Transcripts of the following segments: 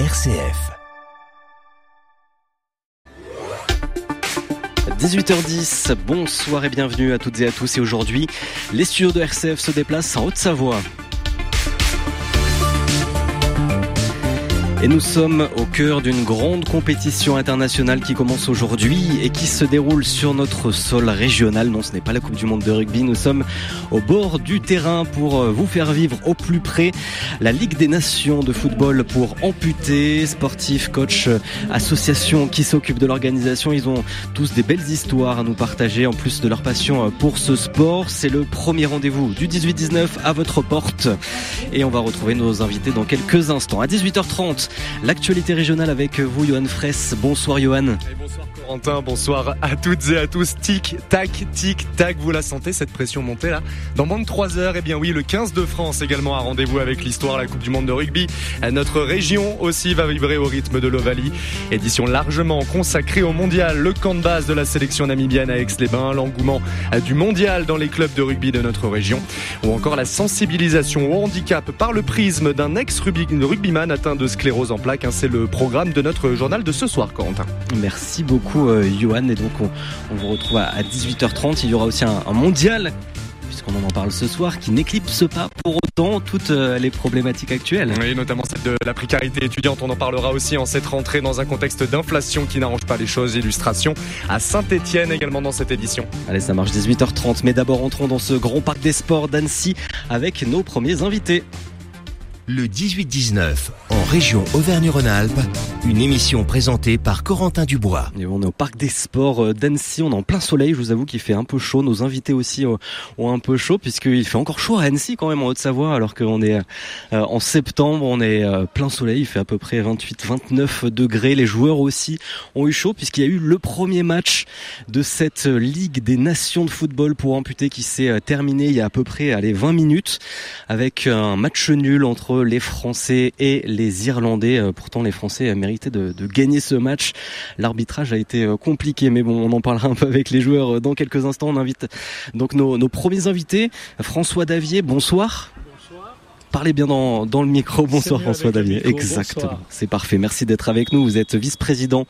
RCF. 18h10, bonsoir et bienvenue à toutes et à tous. Et aujourd'hui, les studios de RCF se déplacent en Haute-Savoie. Et nous sommes au cœur d'une grande compétition internationale qui commence aujourd'hui et qui se déroule sur notre sol régional. Non, ce n'est pas la Coupe du Monde de rugby. Nous sommes au bord du terrain pour euh, vous faire vivre au plus près la Ligue des Nations de football pour amputés, sportifs, coachs, euh, associations qui s'occupent de l'organisation. Ils ont tous des belles histoires à nous partager en plus de leur passion euh, pour ce sport. C'est le premier rendez-vous du 18-19 à votre porte et on va retrouver nos invités dans quelques instants. À 18h30, L'actualité régionale avec vous, Johan Fraisse. Bonsoir, Johan. Corentin. Bonsoir à toutes et à tous. Tic, tac, tic, tac. Vous la sentez, cette pression montée là Dans moins de 3 heures, eh bien oui, le 15 de France également a rendez-vous avec l'histoire, la Coupe du Monde de rugby. Notre région aussi va vibrer au rythme de l'Ovalie. Édition largement consacrée au mondial. Le camp de base de la sélection namibienne à Aix-les-Bains. L'engouement du mondial dans les clubs de rugby de notre région. Ou encore la sensibilisation au handicap par le prisme d'un ex-rugbyman atteint de sclérose en plaques. Hein, c'est le programme de notre journal de ce soir, Corentin. Merci beaucoup, euh, Johan. Et donc, on, vous retrouve à 18h30. Il y aura aussi un, mondial puisqu'on en parle ce soir, qui n'éclipse pas pour autant toutes euh, les problématiques actuelles. Oui, notamment celle de la précarité étudiante. On en parlera aussi en cette rentrée dans un contexte d'inflation qui n'arrange pas les choses. Illustration à Saint-Etienne également dans cette édition. Allez, ça marche 18h30. Mais d'abord, entrons dans ce grand parc des sports d'Annecy avec nos premiers invités le 18-19 en région Auvergne-Rhône-Alpes, une émission présentée par Corentin Dubois. On est au parc des sports euh, d'Annecy, on est en plein soleil, je vous avoue qu'il fait un peu chaud, nos invités aussi euh, ont un peu chaud puisqu'il fait encore chaud à Annecy quand même en Haute-Savoie alors qu'on est euh, en septembre, on est plein soleil, il fait à peu près 28-29 degrés, les joueurs aussi ont eu chaud puisqu'il y a eu le premier match de cette Ligue des Nations de football pour amputer qui s'est terminé il y a à peu près allez, 20 minutes avec un match nul entre les Français et les Irlandais. Euh, pourtant, les Français méritaient de, de gagner ce match. L'arbitrage a été euh, compliqué, mais bon, on en parlera un peu avec les joueurs euh, dans quelques instants. On invite donc nos premiers invités. François Davier, bonsoir. Parlez bien dans, dans le micro. Bonsoir François Davier. Exactement. C'est parfait. Merci d'être avec nous. Vous êtes vice-président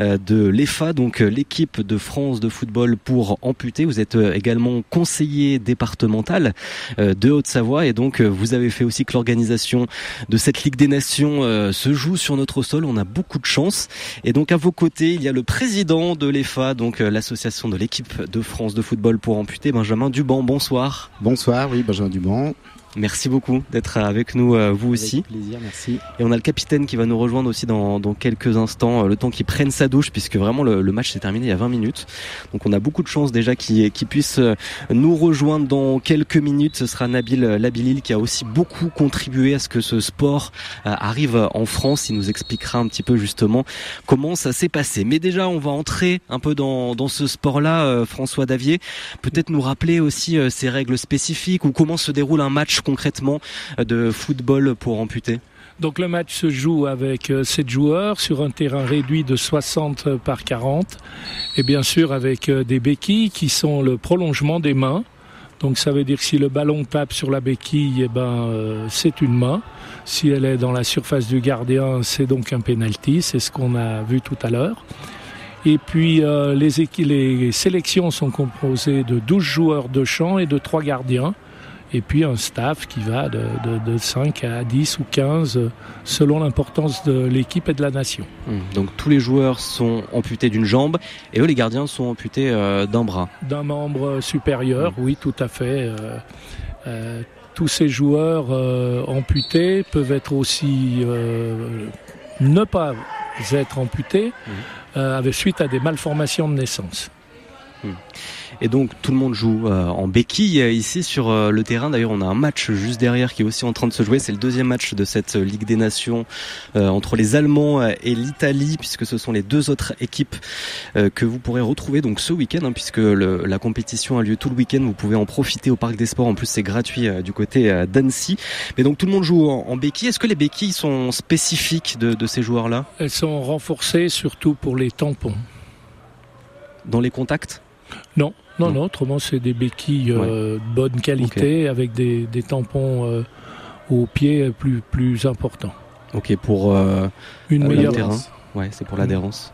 euh, de l'EFA, donc euh, l'équipe de France de football pour amputer. Vous êtes euh, également conseiller départemental de Haute-Savoie et donc vous avez fait aussi que l'organisation de cette Ligue des Nations se joue sur notre sol. On a beaucoup de chance. Et donc à vos côtés, il y a le président de l'EFA, donc l'association de l'équipe de France de football pour amputer, Benjamin Duban. Bonsoir. Bonsoir, oui, Benjamin Duban. Merci beaucoup d'être avec nous, euh, vous aussi. Plaisir, merci. Et on a le capitaine qui va nous rejoindre aussi dans, dans quelques instants, euh, le temps qu'il prenne sa douche, puisque vraiment le, le match s'est terminé il y a 20 minutes. Donc on a beaucoup de chance déjà qu'il puisse euh, nous rejoindre dans quelques minutes. Ce sera Nabil Labilil qui a aussi beaucoup contribué à ce que ce sport arrive en France. Il nous expliquera un petit peu justement comment ça s'est passé. Mais déjà, on va entrer un peu dans, dans ce sport-là, François Davier. Peut-être nous rappeler aussi ses règles spécifiques ou comment se déroule un match concrètement euh, de football pour amputer? Donc le match se joue avec 7 euh, joueurs sur un terrain réduit de 60 par 40 et bien sûr avec euh, des béquilles qui sont le prolongement des mains. Donc ça veut dire que si le ballon tape sur la béquille, eh ben c'est une main. Si elle est dans la surface du gardien, c'est donc un penalty, c'est ce qu'on a vu tout à l'heure. Et puis les, les sélections sont composées de 12 joueurs de champ et de 3 gardiens et puis un staff qui va de, de, 5 à 10 ou 15 selon l'importance de l'équipe et de la nation. Hum, donc tous les joueurs sont amputés d'une jambe et eux les gardiens sont amputés euh, d'un bras. D'un membre supérieur, hum. oui tout à fait. Euh, euh, tous ces joueurs amputés peuvent être aussi ne pas être amputés hum. avec suite à des malformations de naissance. Et donc tout le monde joue euh, en béquille euh, ici sur euh, le terrain. D'ailleurs, on a un match juste derrière qui est aussi en train de se jouer. C'est le deuxième match de cette Ligue des Nations entre les Allemands et l'Italie, puisque ce sont les deux autres équipes que vous pourrez retrouver donc ce week-end, hein, puisque le, la compétition a lieu tout le week-end. Vous pouvez en profiter au Parc des Sports. En plus, c'est gratuit du côté d'Annecy. Mais donc tout le monde joue en, béquille. Est-ce que les béquilles sont spécifiques de, de ces joueurs-là? Elles sont renforcées surtout pour les tampons. Dans les contacts? Non, non, non, autrement c'est des béquilles euh, de bonne qualité avec des, tampons euh, au pied plus, plus importants. Ok, pour euh, Une euh, le meilleure terrain. Ouais, c'est pour l'adhérence.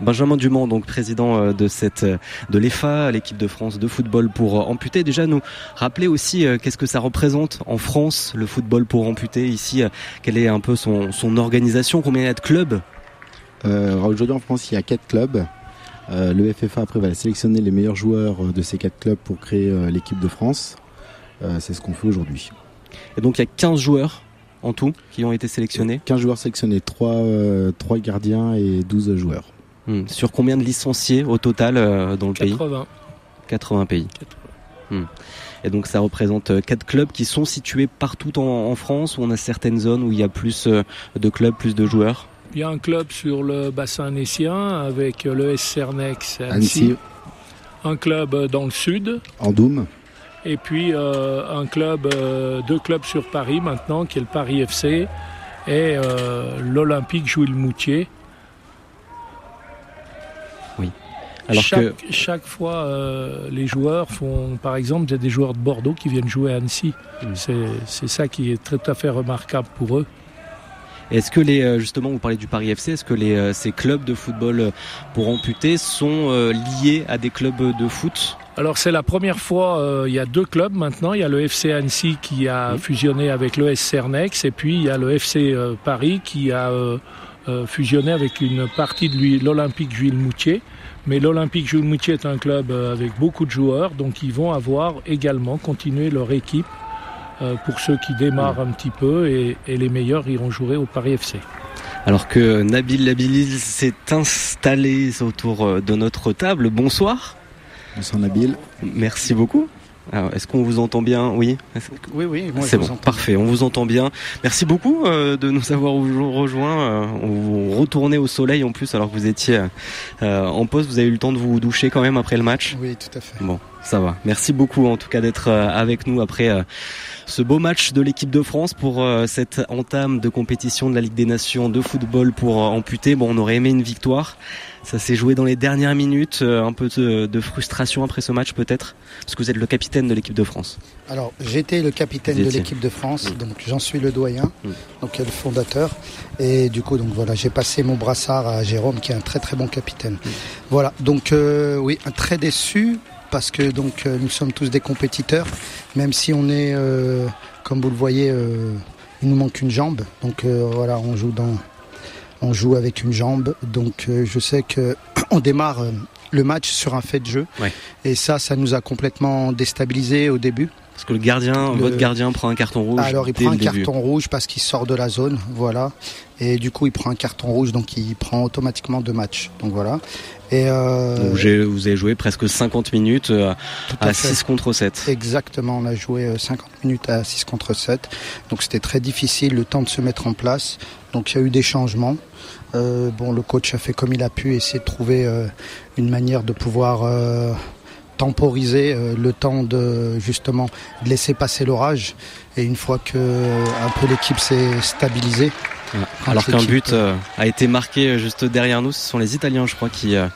Benjamin Dumont, donc président euh, de cette euh, de l'EFA, l'équipe de France de football pour euh, amputés. Déjà nous rappeler aussi euh, qu'est-ce que ça représente en France le football pour amputés ici. euh, quelle est un peu son, son organisation? Combien il y a de clubs? Euh, Aujourd'hui en France, il y a quatre clubs. Euh, le FFA après va sélectionner les meilleurs joueurs euh, de ces quatre clubs pour créer euh, l'équipe de France. Euh, c'est ce qu'on fait aujourd'hui. Et donc il y a 15 joueurs en tout qui ont été sélectionnés. 15 joueurs sélectionnés, 3, gardiens et 12 joueurs. Hmm. Sur combien de licenciés au total euh, dans le pays 80. 80 pays. Hmm. Et donc ça représente euh, quatre clubs qui sont situés partout en, en France où on a certaines zones où il y a plus euh, de clubs, plus de joueurs. Il y a un club sur le bassin nessien avec le SC Cernex à Annecy, Annecy. Un club euh, dans le sud. Andoum, Et puis euh, un club, euh, deux clubs sur Paris maintenant, qui est le Paris FC et euh, l'Olympique Jouy le Moutier. Alors chaque, que chaque fois, euh, les joueurs font, par exemple, il y a des joueurs de Bordeaux qui viennent jouer à Annecy. Mm. C'est C'est ça qui est tout à fait remarquable pour eux. Est-ce que les euh, justement vous parlez du Paris FC, est-ce que les euh, ces clubs de football euh, pour amputés sont liés à des clubs de foot? Alors c'est la première fois, euh, il y a deux clubs maintenant. Il y a le FC Annecy qui a fusionné avec le Cernex et puis il y a le FC euh, Paris qui a euh, fusionné avec une partie de lui, l'Olympique Jules-Moutier. Mais l'Olympique Jules-Moutier est un club avec beaucoup de joueurs, donc ils vont avoir également continué leur équipe pour ceux qui démarrent un petit peu et, et les meilleurs iront jouer au Paris FC. Alors que Nabil Labilil s'est installé autour euh, de notre table. Bonsoir. Bonsoir Nabil. Merci beaucoup. Alors, est-ce qu'on vous entend bien? Oui. Oui, oui, C'est bon, parfait, on vous entend bien. Merci beaucoup euh, de nous avoir re- rejoints. Euh, on vous retournez au soleil en plus alors que vous étiez euh, en poste. Vous avez eu le temps de vous doucher quand même après le match? Oui, tout à fait. Bon, ça va. Merci beaucoup en tout cas d'être euh, avec nous après euh, ce beau match de l'équipe de France pour euh, cette entame de compétition de la Ligue des Nations de football pour amputés. Bon, on aurait aimé une victoire. Ça s'est joué dans les dernières minutes. Euh, un peu de, de frustration après ce match peut-être parce que vous êtes le capitaine de l'équipe de France. Alors, j'étais le capitaine de l'équipe de France, Mm. donc j'en suis le doyen, Mm. donc le fondateur. Et du coup, donc voilà, j'ai passé mon brassard à Jérôme, qui est un très très bon capitaine. Mm. Voilà, donc euh, oui, un très déçu parce que donc euh, nous sommes tous des compétiteurs, même si on est, euh, comme vous le voyez, euh, il nous manque une jambe. Donc euh, voilà, on joue dans, on joue avec une jambe. Donc euh, je sais que on démarre. euh, le match sur un fait de jeu Ouais. et ça ça nous a complètement déstabilisé au début Parce que le gardien, Le- votre gardien prend un carton rouge. alors il dès prend un début. carton rouge parce qu'il sort de la zone, voilà. Et du coup il prend un carton rouge, donc il prend automatiquement deux matchs. Donc voilà. Et euh, Donc, vous avez joué presque 50 minutes euh, à à fait. 6 contre 7. Exactement, on a joué euh, 50 minutes à 6 contre 7. Donc c'était très difficile, le temps de se mettre en place. Donc il y a eu des changements. Euh, bon, le coach a fait comme il a pu, essayer de trouver euh, une manière de pouvoir euh, temporiser euh, le temps de justement de laisser passer l'orage. Et une fois que euh, un peu l'équipe s'est stabilisée, Alors qu'un but euh, a été marqué juste derrière nous, ce sont les Italiens, je crois, qui euh,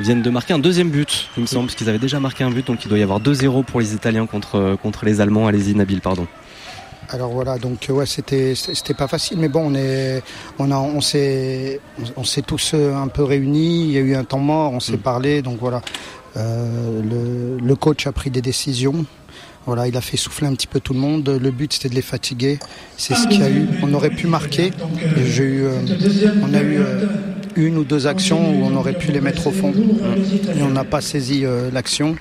viennent de marquer un deuxième but, il me semble, parce qu'ils avaient déjà marqué un but, donc il doit y avoir 2-0 pour les Italiens contre, contre les Allemands. Allez-y, Nabil, pardon. Alors voilà, donc ouais, c'était c'était pas facile, mais bon, on est, on a, on s'est, on, on s'est tous un peu réunis. Il y a eu un temps mort, on s'est Mm. parlé, donc voilà. Euh, le, le coach a pris des décisions. Voilà, il a fait souffler un petit peu tout le monde. Le but, c'était de les fatiguer. C'est ce qu'il y a eu. On aurait pu marquer. J'ai eu, euh, on a eu euh, une ou deux actions où on aurait pu les mettre au fond et on n'a pas saisi l'action.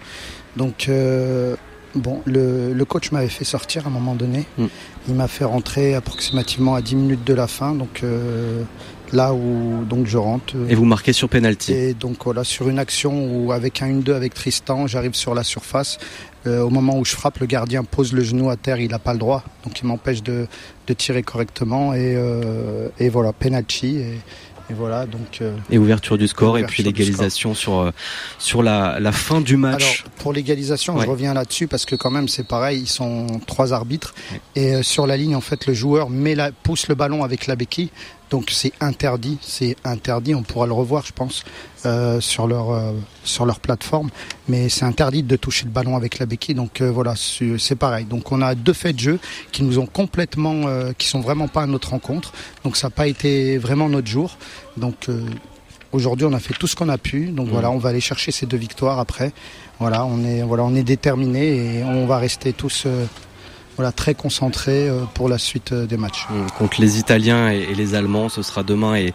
Donc euh, bon, le, le coach m'avait fait sortir à un moment donné. Mm. Il m'a fait rentrer approximativement à 10 minutes de la fin. Donc euh, là où donc je rentre. Et vous marquez sur penalty. et donc voilà, sur une action où avec un 1-2 avec Tristan, j'arrive sur la surface. Euh, au moment où je frappe, le gardien pose le genou à terre, il n'a pas le droit. Donc il m'empêche de, de tirer correctement. Et, euh, et voilà, penalty. Et, et voilà, donc... euh, Et ouverture du score, et puis l'égalisation sur, sur la, la fin du match. Alors, pour l'égalisation, Ouais. je reviens là-dessus parce que quand même, c'est pareil, ils sont trois arbitres. Et euh, sur la ligne, en fait, le joueur met la, pousse le ballon avec la béquille. Donc c'est interdit, c'est interdit. On pourra le revoir, je pense, euh, sur leur euh, sur leur plateforme. Mais c'est interdit de toucher le ballon avec la béquille. Donc euh, voilà, c'est pareil. Donc on a deux faits de jeu qui nous ont complètement, qui sont vraiment pas à notre rencontre. Donc ça n'a pas été vraiment notre jour. Donc aujourd'hui on a fait tout ce qu'on a pu. Donc mmh. voilà, on va aller chercher ces deux victoires après. Voilà, on est voilà, on est déterminé et on va rester tous voilà, très concentrés pour la suite des matchs. Mmh. Contre les Italiens et les Allemands, ce sera demain et,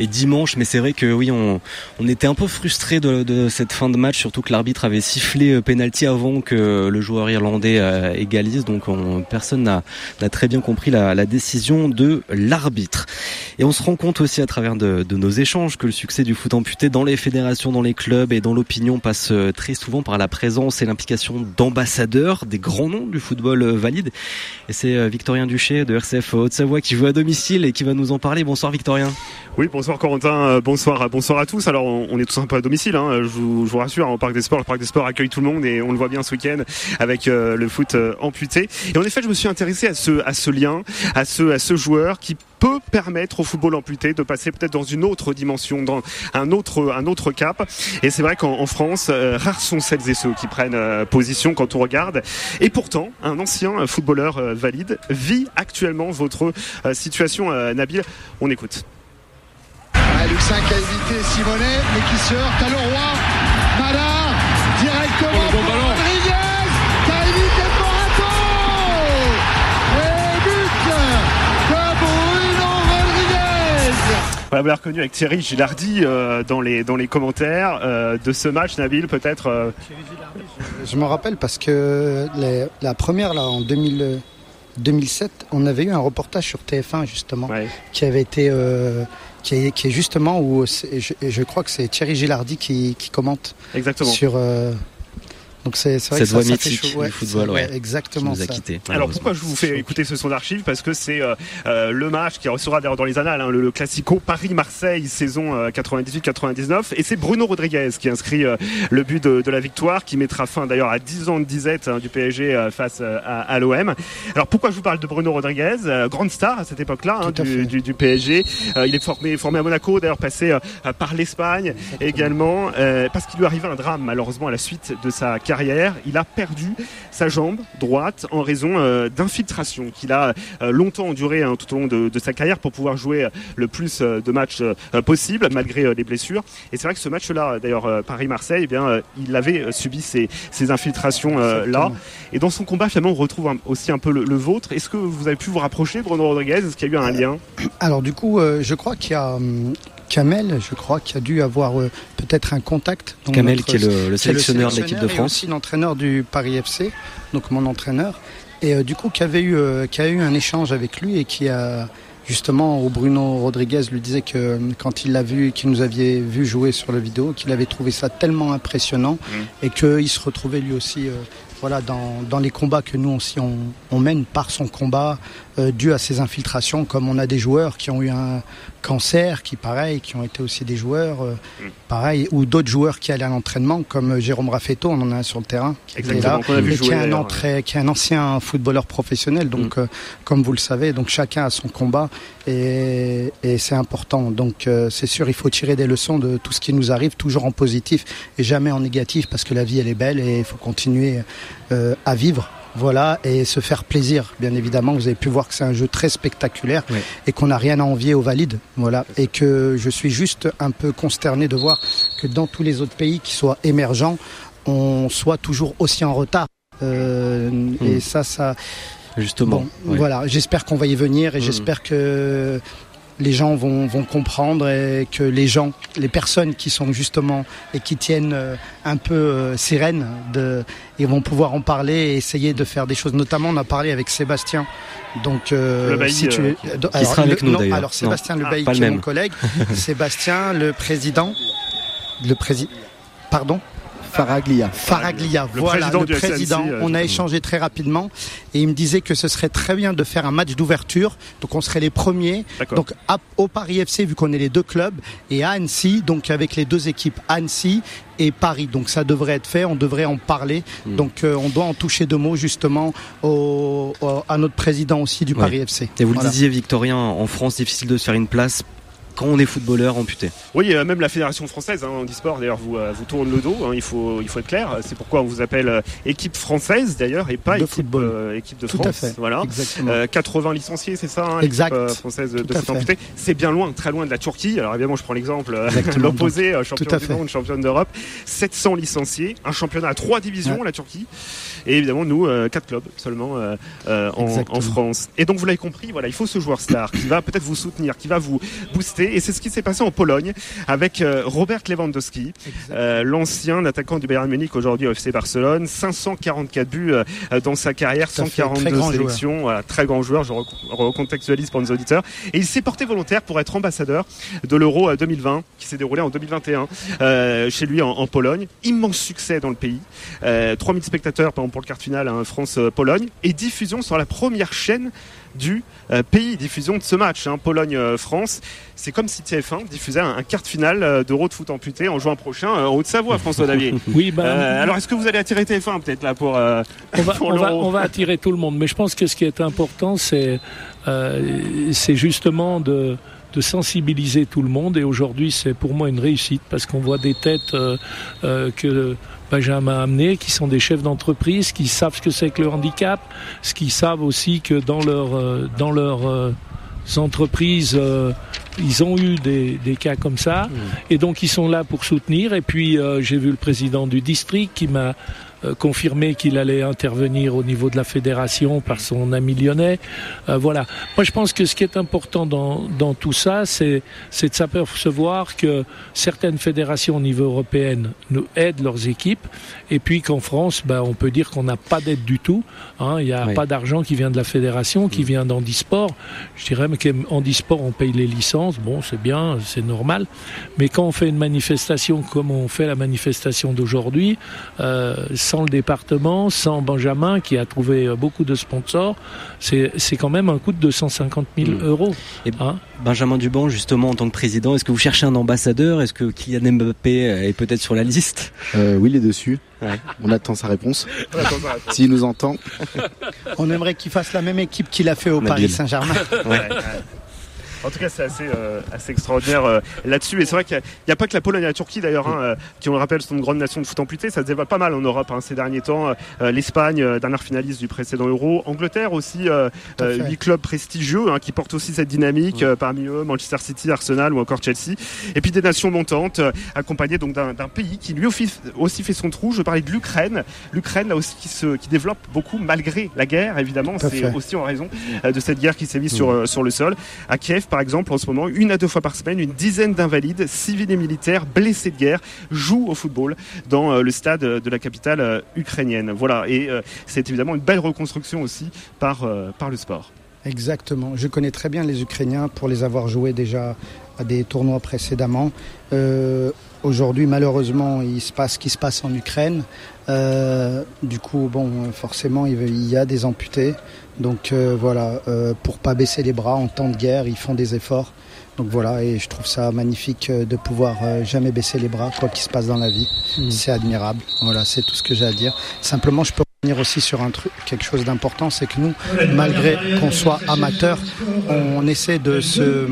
et dimanche. Mais c'est vrai que oui, on, on était un peu frustré de, de, cette fin de match, surtout que l'arbitre avait sifflé euh, penalty avant que le joueur irlandais euh, égalise. Donc on, personne n'a très bien compris la, la décision de l'arbitre. Et on se rend compte aussi à travers de, de, nos échanges que le succès du foot amputé dans les fédérations, dans les clubs et dans l'opinion passe euh, très souvent par la présence et l'implication d'ambassadeurs, des grands noms du football valide. Et c'est Victorien Duché de RCF Haute-Savoie qui joue à domicile et qui va nous en parler. Bonsoir Victorien. Oui, bonsoir Corentin, euh, bonsoir, bonsoir à tous. Alors on est tous un peu à domicile, hein. je, vous, rassure, hein, au Parc des Sports, le Parc des Sports accueille tout le monde et on le voit bien ce week-end avec euh, le foot euh, amputé. Et en effet, je me suis intéressé à ce, lien, à ce, à ce joueur qui peut permettre au football amputé de passer peut-être dans une autre dimension, dans un autre, un autre cap. Et c'est vrai qu'en France, rares sont celles et ceux qui prennent position quand on regarde. Et pourtant, un ancien footballeur valide vit actuellement votre situation, Nabil. On écoute. Luxin qui a évité Simonet, mais qui se heurte à Leroy. Mala, directement oh, bon pour Rodriguez, qui a évité Morato. Et but de Bruno Rodriguez. Voilà, vous l'avez reconnu avec Thierry Gilardi euh, dans, les, dans les commentaires euh, de ce match, Nabil, peut-être euh... Je, je me rappelle parce que les, la première, là, en 2000, 2007, on avait eu un reportage sur TF1, justement, ouais. qui avait été qui est, justement où je, je, crois que c'est Thierry Gilardi qui, qui commente Exactement. sur euh, donc c'est vrai Cette que ça, mythique fait du football, ouais, exactement. Nous a quitté, Alors pourquoi je vous fais écouter ce son d'archives Parce que c'est euh, euh, le match qui restera dans les annales, hein, le, le, Classico Paris-Marseille saison euh, 98-99, et c'est Bruno Rodriguez qui inscrit euh, le but de, de, la victoire, qui mettra fin d'ailleurs à 10 ans de disette hein, du PSG euh, face à, à l'OM. Alors pourquoi je vous parle de Bruno Rodriguez Grande star à cette époque-là hein, du, du, du, PSG. il est formé, formé à Monaco, d'ailleurs passé par l'Espagne également, parce qu'il lui arrivait un drame malheureusement à la suite de sa carrière, il a perdu sa jambe droite en raison euh, d'infiltration qu'il a euh, longtemps enduré hein, tout au long de, de, sa carrière pour pouvoir jouer le plus euh, de matchs possible malgré les blessures. Et c'est vrai que ce match-là, d'ailleurs Paris-Marseille, eh bien il avait subi ces, ces infiltrations là. Et dans son combat, finalement, on retrouve un, aussi un peu le, le vôtre. Est-ce que vous avez pu vous rapprocher, Bruno Rodriguez? Est-ce qu'il y a eu un lien? Alors du coup, je crois qu'il y a hum, Kamel, je crois, qui a dû avoir euh, peut-être un contact. Donc Kamel, notre, qui est le, le sélectionneur, de l'équipe de France. Et aussi l'entraîneur du Paris FC, donc mon entraîneur. Et euh, du coup, qui avait eu, euh, qui a eu un échange avec lui et qui a justement, Bruno Rodriguez lui disait que quand il l'a vu, qu'il nous avait vu jouer sur la vidéo, qu'il avait trouvé ça tellement impressionnant mmh. et qu'il se retrouvait lui aussi voilà, dans, dans, les combats que nous aussi on, on mène par son combat euh, dû à ses infiltrations, comme on a des joueurs qui ont eu un cancer, qui pareil, qui ont été aussi des joueurs, euh, mm. pareil, ou d'autres joueurs qui allaient à l'entraînement, comme euh, Jérôme Raffetto, on en a un sur le terrain, Exactement, qui est là, et qui est, un entrée, qui est un ancien footballeur professionnel, donc mm. euh, comme vous le savez, donc chacun a son combat et, et c'est important. Donc c'est sûr, il faut tirer des leçons de tout ce qui nous arrive, toujours en positif et jamais en négatif, parce que la vie elle est belle et il faut continuer à vivre voilà, et se faire plaisir, bien évidemment. Vous avez pu voir que c'est un jeu très spectaculaire oui. et qu'on n'a rien à envier aux valides, voilà, et que je suis juste un peu consterné de voir que dans tous les autres pays qui soient émergents, on soit toujours aussi en retard. Euh, mmh. Et ça, ça. Justement. Bon, oui. Voilà, j'espère qu'on va y venir et mmh. j'espère que les gens vont, vont, comprendre et que les gens, les personnes qui sont justement et qui tiennent euh, un peu euh, ces rênes de, et vont pouvoir en parler et essayer de faire des choses. Notamment, on a parlé avec Sébastien. Donc, euh, Bailly, si tu euh, alors, qui sera avec le, nous d'ailleurs. Alors Sébastien non. Lebailly, ah, qui est mon collègue. Sébastien, le président, le président. Pardon. Faraglia. Faraglia, voilà, le président. on a échangé très rapidement et il me disait que ce serait très bien de faire un match d'ouverture. Donc on serait les premiers. Donc au Paris FC, vu qu'on est les deux clubs, et à Annecy, donc avec les deux équipes Annecy et Paris. Donc ça devrait être fait, on devrait en parler. Hmm. Donc on doit en toucher deux mots justement au, à notre président aussi du Paris FC. Et vous le disiez, Victorien, en France, difficile de se faire une place quand on est footballeur amputé. Oui, euh, même la fédération française hein, en e-sport d'ailleurs vous, euh, vous tourne le dos. Hein, il faut il faut être clair. C'est pourquoi on vous appelle euh, équipe française d'ailleurs et pas équipe, équipe de Tout France. À fait. Voilà. 80 licenciés, c'est ça, hein, exact. française de foot amputé. C'est bien loin, très loin de la Turquie. Alors évidemment, je prends l'exemple l'opposé, champion du monde, championne d'Europe. 700 licenciés, un championnat à trois divisions, la Turquie. Et évidemment, nous, quatre clubs seulement en, en, France. Et donc, vous l'avez compris, voilà, il faut ce joueur star qui va peut-être vous soutenir, qui va vous booster et c'est ce qui s'est passé en Pologne avec euh, Robert Lewandowski, euh, l'ancien attaquant du Bayern Munich aujourd'hui au FC Barcelone. 544 buts euh, dans sa carrière, 142 sélections. Voilà, très grand joueur, je recontextualise pour nos auditeurs. Et il s'est porté volontaire pour être ambassadeur de l'Euro 2020 qui s'est déroulé en 2021 chez lui en, Pologne. Immense succès dans le pays. 3000 spectateurs pour le quart final hein, France-Pologne et diffusion sur la première chaîne du euh, pays. Diffusion de ce match, hein, Pologne-France. C'est comme si TF1 diffusait un, quart de finale euh, d'Euro de foot amputé en juin prochain euh, en Haute-Savoie, François Davier. oui, bah, alors est-ce que vous allez attirer TF1 peut-être là pour, on, va, on, va, attirer tout le monde, mais je pense que ce qui est important, c'est c'est justement de de sensibiliser tout le monde et aujourd'hui c'est pour moi une réussite parce qu'on voit des têtes que Benjamin a amené, qui sont des chefs d'entreprise, qui savent ce que c'est que le handicap, ce qui savent aussi que dans leur euh, dans leurs euh, entreprises, euh, ils ont eu des, des cas comme ça, mmh. et donc ils sont là pour soutenir. Et puis j'ai vu le président du district qui m'a euh, confirmé qu'il allait intervenir au niveau de la fédération par son ami lyonnais. Euh, voilà. Moi, je pense que ce qui est important dans, dans tout ça, c'est de s'apercevoir que certaines fédérations au niveau européen nous aident leurs équipes, et puis qu'en France, ben, on peut dire qu'on n'a pas d'aide du tout. Hein. Il n'y a pas d'argent qui vient de la fédération, qui mm. vient d'Handisport. Je dirais même qu'Handisport, on paye les licences. Bon, c'est bien, c'est normal. Mais quand on fait une manifestation comme on fait la manifestation d'aujourd'hui, euh, sans le département, sans Benjamin qui a trouvé euh, beaucoup de sponsors, c'est quand même un coût de 250 000 hmm. euros. Et hein. Benjamin Duban, justement, en tant que président, est-ce que vous cherchez un ambassadeur? Est-ce que Kylian Mbappé est peut-être sur la liste? Euh, Oui, il est dessus. On attend sa réponse. S'il nous entend. On aimerait qu'il fasse la même équipe qu'il a fait au Paris Saint-Germain. En tout cas, c'est assez, euh, assez extraordinaire euh, là-dessus. Et c'est vrai qu'il n'y a, pas que la Pologne et la Turquie, d'ailleurs, hein, euh, qui, on le rappelle, sont une grande nation de foot amputé. Ça se dévoile pas mal en Europe hein, ces derniers temps. L'Espagne, dernière finaliste du précédent Euro. Angleterre aussi, huit clubs prestigieux hein, qui portent aussi cette dynamique. parmi eux, Manchester City, Arsenal ou encore Chelsea. Et puis des nations montantes, accompagnées donc d'un pays qui lui aussi fait son trou. Je parlais de l'Ukraine. L'Ukraine, là aussi, qui, se, qui développe beaucoup malgré la guerre, évidemment. C'est aussi en raison de cette guerre qui s'est mise sur, sur le sol. À Kiev, par exemple, en ce moment, une à deux fois par semaine, une dizaine d'invalides, civils et militaires, blessés de guerre, jouent au football dans euh, le stade de la capitale euh, ukrainienne. Voilà, et euh, c'est évidemment une belle reconstruction aussi par, par le sport. Exactement. Je connais très bien les Ukrainiens pour les avoir joués déjà à des tournois précédemment. Aujourd'hui, malheureusement, il se passe ce qui se passe en Ukraine. du coup, bon, forcément, il y a des amputés. Donc euh, voilà, euh, pour pas baisser les bras en temps de guerre, ils font des efforts. Donc voilà, et je trouve ça magnifique euh, de pouvoir jamais baisser les bras, quoi qu'il se passe dans la vie. Mmh. C'est admirable. Voilà, c'est tout ce que j'ai à dire. Simplement, je peux aussi sur un truc, quelque chose d'important, c'est que nous, malgré qu'on soit amateur, on essaie de se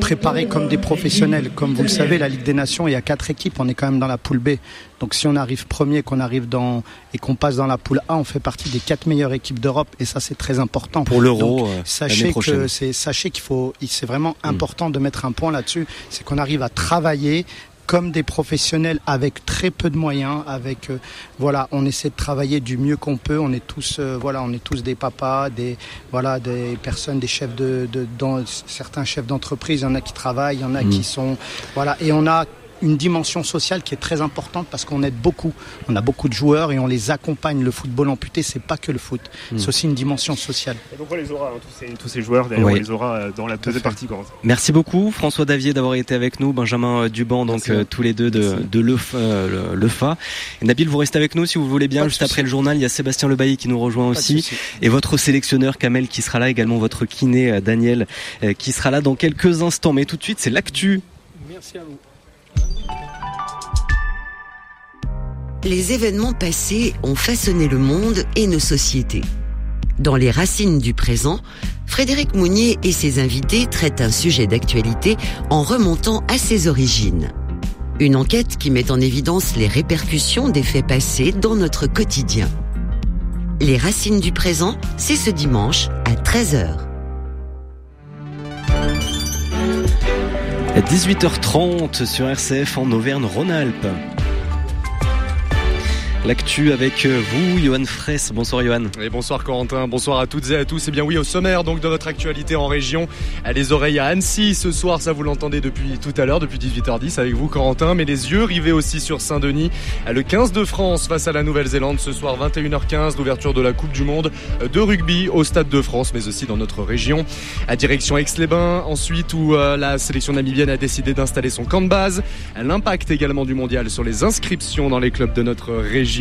préparer comme des professionnels. Comme vous le savez, la Ligue des Nations, il y a quatre équipes, on est quand même dans la poule B. Donc si on arrive premier, qu'on arrive dans et qu'on passe dans la poule A, on fait partie des quatre meilleures équipes d'Europe et ça c'est très important. Pour l'Euro, euh, sachez que c'est sachez qu'il faut, c'est vraiment mm. important de mettre un point là-dessus, c'est qu'on arrive à travailler comme des professionnels avec très peu de moyens, avec euh, voilà, on essaie de travailler du mieux qu'on peut. On est tous euh, voilà, on est tous des papas, des voilà, des personnes, des chefs de, de dans, certains chefs d'entreprise. Il y en a qui travaillent, il y en a qui mm. sont voilà, et on a une dimension sociale qui est très importante parce qu'on aide beaucoup. On a beaucoup de joueurs et on les accompagne. Le football amputé, c'est pas que le foot, hmm. c'est aussi une dimension sociale. Et donc on les aura, hein, tous, ces, joueurs, d'ailleurs, on les aura euh, dans la deuxième partie. Merci beaucoup François Davier d'avoir été avec nous, Benjamin Duban, donc euh, tous les deux de, de l'EFA. Le, Nabil, vous restez avec nous si vous voulez bien. Juste après le journal, il y a Sébastien Lebailly qui nous rejoint aussi. Et votre sélectionneur Kamel qui sera là, également votre kiné Daniel qui sera là dans quelques instants. Mais tout de suite, c'est l'actu. Merci à vous. Les événements passés ont façonné le monde et nos sociétés. Dans les racines du présent, Frédéric Mounier et ses invités traitent un sujet d'actualité en remontant à ses origines. Une enquête qui met en évidence les répercussions des faits passés dans notre quotidien. Les racines du présent, c'est ce dimanche à 13h. 18h30 sur RCF en Auvergne-Rhône-Alpes. L'actu avec euh, vous, Johan Fraisse. Bonsoir Johan. Et bonsoir Corentin, bonsoir à toutes et à tous. Et bien oui, au sommaire donc de votre actualité en région, à les oreilles à Annecy ce soir, ça vous l'entendez depuis tout à l'heure, depuis 18h10 avec vous Corentin, mais les yeux rivés aussi sur Saint-Denis. Le 15 de France face à la Nouvelle-Zélande ce soir 21h15, l'ouverture de la Coupe du Monde de rugby au Stade de France, mais aussi dans notre région. À direction Aix-les-Bains, ensuite où euh, la sélection namibienne a décidé d'installer son camp de base. L'impact également du mondial sur les inscriptions dans les clubs de notre région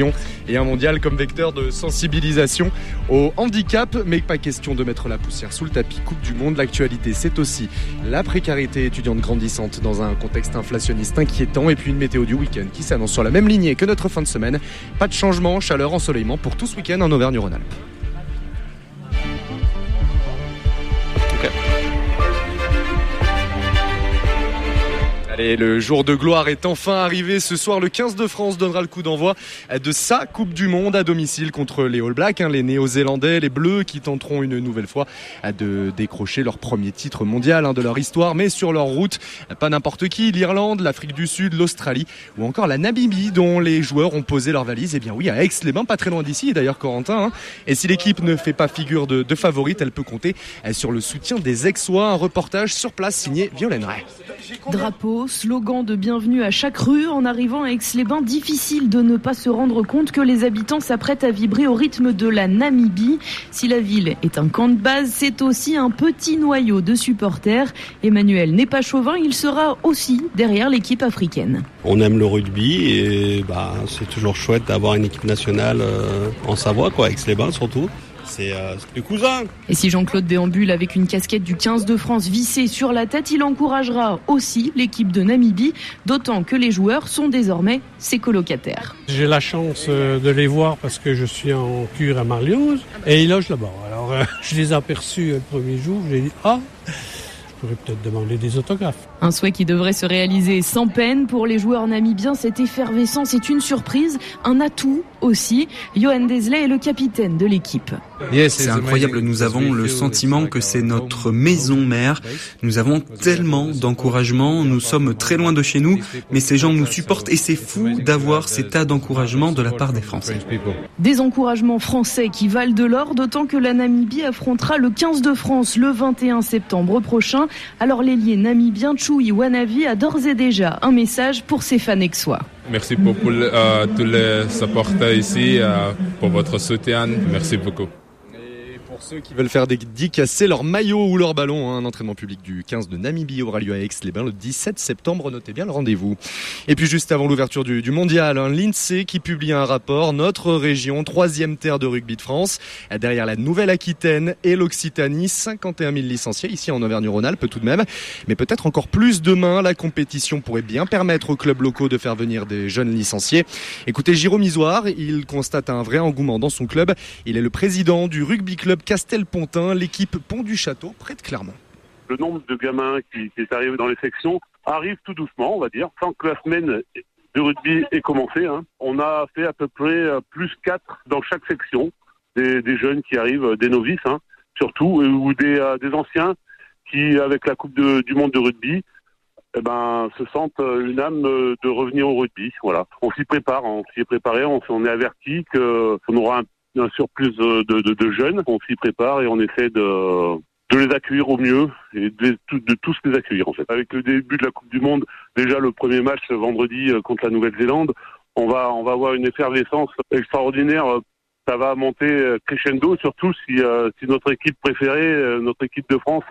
et un mondial comme vecteur de sensibilisation au handicap. Mais pas question de mettre la poussière sous le tapis. Coupe du Monde, l'actualité, c'est aussi la précarité étudiante grandissante dans un contexte inflationniste inquiétant et puis une météo du week-end qui s'annonce sur la même lignée que notre fin de semaine. Pas de changement, chaleur, ensoleillement pour tout ce week-end en Auvergne-Rhône-Alpes. Allez, le jour de gloire est enfin arrivé. Ce soir, le 15 de France donnera le coup d'envoi de sa Coupe du Monde à domicile contre les All Blacks, hein, les Néo-Zélandais, les Bleus qui tenteront une nouvelle fois de décrocher leur premier titre mondial hein, de leur histoire. Mais sur leur route, pas n'importe qui, l'Irlande, l'Afrique du Sud, l'Australie ou encore la Namibie dont les joueurs ont posé leurs valises. Eh bien oui, à Aix-les-Bains, pas très loin d'ici, d'ailleurs Corentin. Hein. Et si l'équipe ne fait pas figure de, de, favorite, elle peut compter sur le soutien des Aixois. Un reportage sur place signé Violaine Ray. Drapeau, slogan de bienvenue à chaque rue. En arrivant à Aix-les-Bains, difficile de ne pas se rendre compte que les habitants s'apprêtent à vibrer au rythme de la Namibie. Si la ville est un camp de base, c'est aussi un petit noyau de supporters. Emmanuel n'est pas chauvin, il sera aussi derrière l'équipe africaine. On aime le rugby et bah, c'est toujours chouette d'avoir une équipe nationale euh, en Savoie, quoi, Aix-les-Bains surtout c'est euh, les cousins. Et si Jean-Claude déambule avec une casquette du 15 de France vissée sur la tête, il encouragera aussi l'équipe de Namibie, d'autant que les joueurs sont désormais ses colocataires. J'ai la chance euh, de les voir parce que je suis en cure à Marlioz et ils logent là-bas. Alors euh, je les ai aperçus le premier jour, j'ai dit ah pourrais peut-être demander des autographes. Un souhait qui devrait se réaliser sans peine pour les joueurs namibiens. Cette effervescence est une surprise, un atout aussi. Johan Desley est le capitaine de l'équipe. c'est incroyable. Nous avons le sentiment que c'est notre maison mère. Nous avons tellement d'encouragement. Nous sommes très loin de chez nous, mais ces gens nous supportent et c'est fou d'avoir ces tas d'encouragements de la part des Français. Des encouragements français qui valent de l'or, d'autant que la Namibie affrontera le 15 de France le 21 septembre prochain. Alors l'ailier namibien Chui Wanavi a d'ores et déjà un message pour ses fans exois. Merci beaucoup à tous les supporters ici euh, pour votre soutien. Merci beaucoup ceux qui veulent faire dédicacer leur maillot ou leur ballon, hein, un entraînement public du 15 de Namibie aura lieu à Aix-les-Bains le 17 septembre. Notez bien le rendez-vous. Et puis juste avant l'ouverture du, mondial, hein, l'INSEE qui publie un rapport. Notre région, troisième terre de rugby de France, derrière la Nouvelle-Aquitaine et l'Occitanie, 51 000 licenciés ici en Auvergne-Rhône-Alpes tout de même. Mais peut-être encore plus demain. La compétition pourrait bien permettre aux clubs locaux de faire venir des jeunes licenciés. Écoutez Jérôme Isoire, il constate un vrai engouement dans son club. Il est le président du rugby club Castelpontin, l'équipe Pont du Château, près de Clermont. Le nombre de gamins qui, est arrivé dans les sections arrive tout doucement, on va dire, sans que la semaine de rugby ait commencé. Hein. On a fait à peu près euh, plus 4 dans chaque section, des, jeunes qui arrivent, des novices hein, surtout, ou euh, des, anciens qui, avec la Coupe du Monde de rugby, eh ben, se sentent euh, une âme de revenir au rugby. Voilà, on s'y prépare, on s'y est préparé, on, on est averti qu'on aura un un surplus de, jeunes. On s'y prépare et on essaie de, de les accueillir au mieux et de, de, tous les accueillir en fait. Avec le début de la Coupe du Monde, déjà le premier match vendredi euh, contre la Nouvelle-Zélande, on va on va avoir une effervescence extraordinaire. Ça va monter euh, crescendo, surtout si, euh, si notre équipe préférée, notre équipe de France,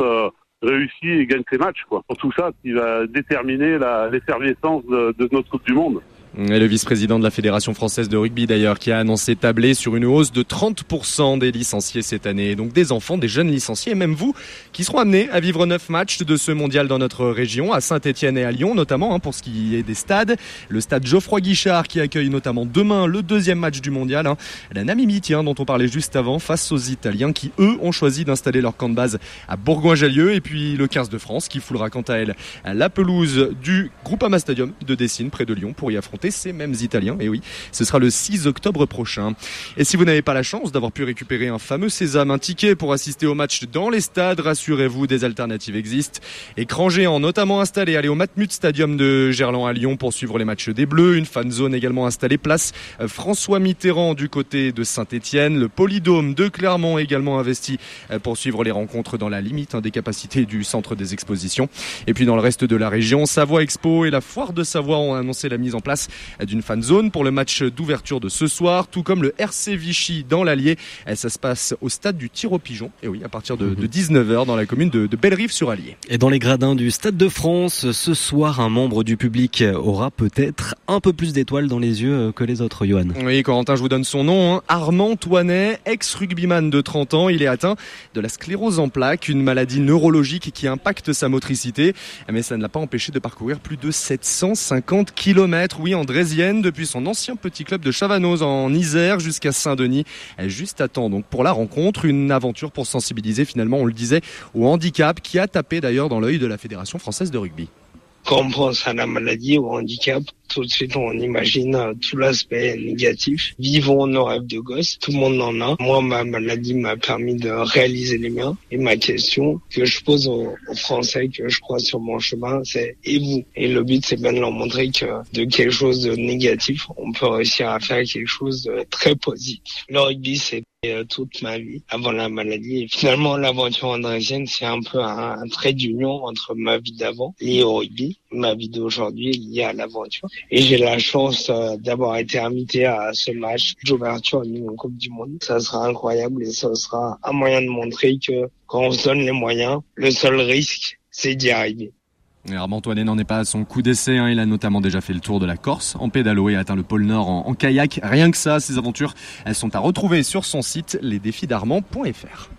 réussit et gagne ses matchs. Quoi. Tout ça, qui va déterminer l'effervescence de notre Coupe du Monde. Le vice-président de la Fédération française de rugby d'ailleurs qui a annoncé tabler sur une hausse de 30% des licenciés cette année. Donc des enfants, des jeunes licenciés et même vous qui seront amenés à vivre neuf matchs de ce mondial dans notre région, à Saint-Etienne et à Lyon notamment hein, pour ce qui est des stades. Le stade Geoffroy Guichard qui accueille notamment demain le deuxième match du mondial. Hein. La Namibie dont on parlait juste avant face aux Italiens qui eux ont choisi d'installer leur camp de base à Bourgoin-Jallieu et puis le 15 de France qui foulera quant à elle la pelouse du Groupama Stadium de Dessine près de Lyon pour y affronter ces mêmes Italiens. Et oui, ce sera le 6 octobre prochain. Et si vous n'avez pas la chance d'avoir pu récupérer un fameux sésame, un ticket pour assister au match dans les stades, rassurez-vous, des alternatives existent. Écran géant notamment installé, allez au Matmut Stadium de Gerland à Lyon pour suivre les matchs des Bleus. Une fan zone également installée place euh, François Mitterrand du côté de Saint-Etienne. Le Polydôme de Clermont également investi euh, pour suivre les rencontres dans la limite hein, des capacités du centre des expositions. Et puis dans le reste de la région, Savoie Expo et la Foire de Savoie ont annoncé la mise en place d'une fan zone pour le match d'ouverture de ce soir, tout comme le RC Vichy dans l'Allier. Ça se passe au stade du tir au pigeon, et oui, à partir de, 19h dans la commune de, de Bellerive-sur-Allier. Et dans les gradins du Stade de France, ce soir, un membre du public aura peut-être un peu plus d'étoiles dans les yeux que les autres, Johan. Oui, Corentin, je vous donne son nom. Hein. Armand Toinet, ex-rugbyman de 30 ans. Il est atteint de la sclérose en plaques, une maladie neurologique qui impacte sa motricité. Mais ça ne l'a pas empêché de parcourir plus de 750 km. Oui, André depuis son ancien petit club de Chavanoz en Isère jusqu'à Saint-Denis. Juste à temps donc pour la rencontre, une aventure pour sensibiliser finalement, on le disait, au handicap qui a tapé d'ailleurs dans l'œil de la Fédération française de rugby. Quand on à la maladie au handicap, tout de suite on imagine euh, tout l'aspect négatif. Vivons nos rêves de gosse, tout le monde en a. Moi, ma maladie m'a permis de réaliser les miens. Et ma question que je pose aux, Français que je crois sur mon chemin, c'est et vous? Et le but, c'est bien de leur montrer que de quelque chose de négatif, on peut réussir à faire quelque chose de très positif. Le rugby, c'est euh, toute ma vie avant la maladie. Et finalement, l'aventure andrésienne, c'est un peu un, trait d'union entre ma vie d'avant liée au rugby, ma vie d'aujourd'hui liée à l'aventure. Et j'ai la chance euh, d'avoir été invité à ce match d'ouverture la Coupe du Monde. Ça sera incroyable et ça sera un moyen de montrer que quand on se donne les moyens, le seul risque, c'est d'y arriver. Armand Toinet n'en est pas à son coup d'essai. Hein. Il a notamment déjà fait le tour de la Corse en pédalo et atteint le pôle Nord en, en kayak. Rien que ça, ces aventures, elles sont à retrouver sur son site lesdéfisdarmand.fr.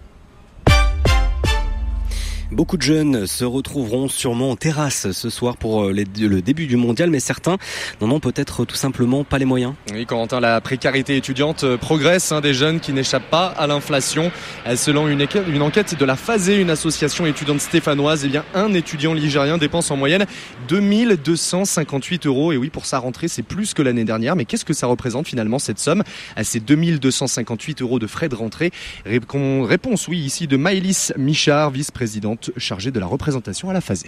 Beaucoup de jeunes se retrouveront sûrement en terrasse ce soir pour euh, le début du mondial, mais certains n'en ont peut-être tout simplement pas les moyens. Oui, Corentin, la précarité étudiante progresse. Hein, des jeunes qui n'échappent pas à l'inflation. Euh, selon une, enquête de la FASE, une association étudiante stéphanoise, eh bien, un étudiant ligérien dépense en moyenne 2258 euros. Et oui, pour sa rentrée, c'est plus que l'année dernière. Mais qu'est-ce que ça représente finalement cette somme? Ces 2258 euros de frais de rentrée. Réponse, oui, ici de Maëlys Michard, vice-présidente chargé de la représentation à la FASE.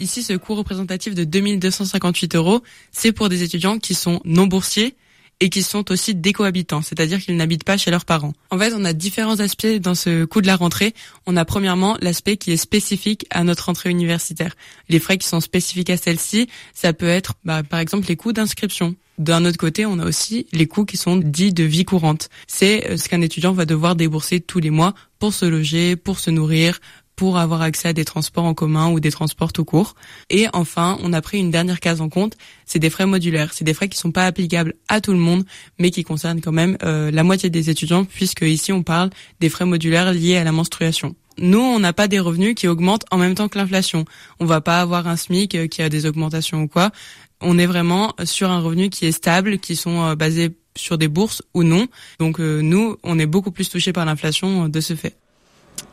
Ici, ce coût représentatif de 2258 euros, c'est pour des étudiants qui sont non boursiers et qui sont aussi décohabitants, c'est-à-dire qu'ils n'habitent pas chez leurs parents. En fait, on a différents aspects dans ce coût de la rentrée. On a premièrement l'aspect qui est spécifique à notre rentrée universitaire. Les frais qui sont spécifiques à celle-ci, ça peut être bah, par exemple les coûts d'inscription. D'un autre côté, on a aussi les coûts qui sont dits de vie courante. C'est euh, ce qu'un étudiant va devoir débourser tous les mois pour se loger, pour se nourrir, pour avoir accès à des transports en commun ou des transports tout court. Et enfin, on a pris une dernière case en compte, c'est des frais modulaires. C'est des frais qui sont pas applicables à tout le monde, mais qui concernent quand même euh, la moitié des étudiants, puisque ici on parle des frais modulaires liés à la menstruation. Nous, on n'a pas des revenus qui augmentent en même temps que l'inflation. On va pas avoir un SMIC euh, qui a des augmentations ou quoi. On est vraiment sur un revenu qui est stable, qui sont euh, basés sur des bourses ou non. Donc nous, on est beaucoup plus touchés par l'inflation de ce fait.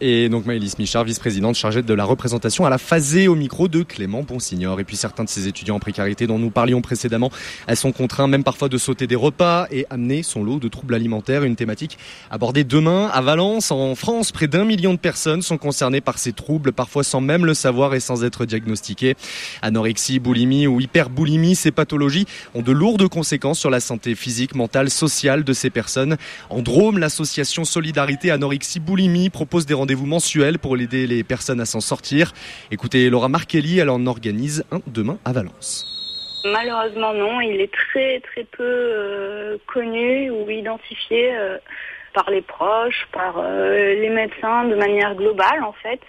Et donc Maëlys Michard, vice-présidente chargée de la représentation à la phasée au micro de Clément Bonsignor. Et puis certains de ces étudiants en précarité dont nous parlions précédemment, elles sont contraints même parfois de sauter des repas et amener son lot de troubles alimentaires. Une thématique abordée demain à Valence, en France. Près d'un million de personnes sont concernées par ces troubles, parfois sans même le savoir et sans être diagnostiquées. Anorexie, boulimie ou hyperboulimie, ces pathologies ont de lourdes conséquences sur la santé physique, mentale, sociale de ces personnes. En Drôme, l'association Solidarité Anorexie Boulimie propose rendez-vous mensuel pour aider les personnes à s'en sortir. Écoutez Laura Markelly, elle en organise un demain à Valence. Malheureusement non, il est très très peu euh, connu ou identifié euh, par les proches, par euh, les médecins de manière globale en fait.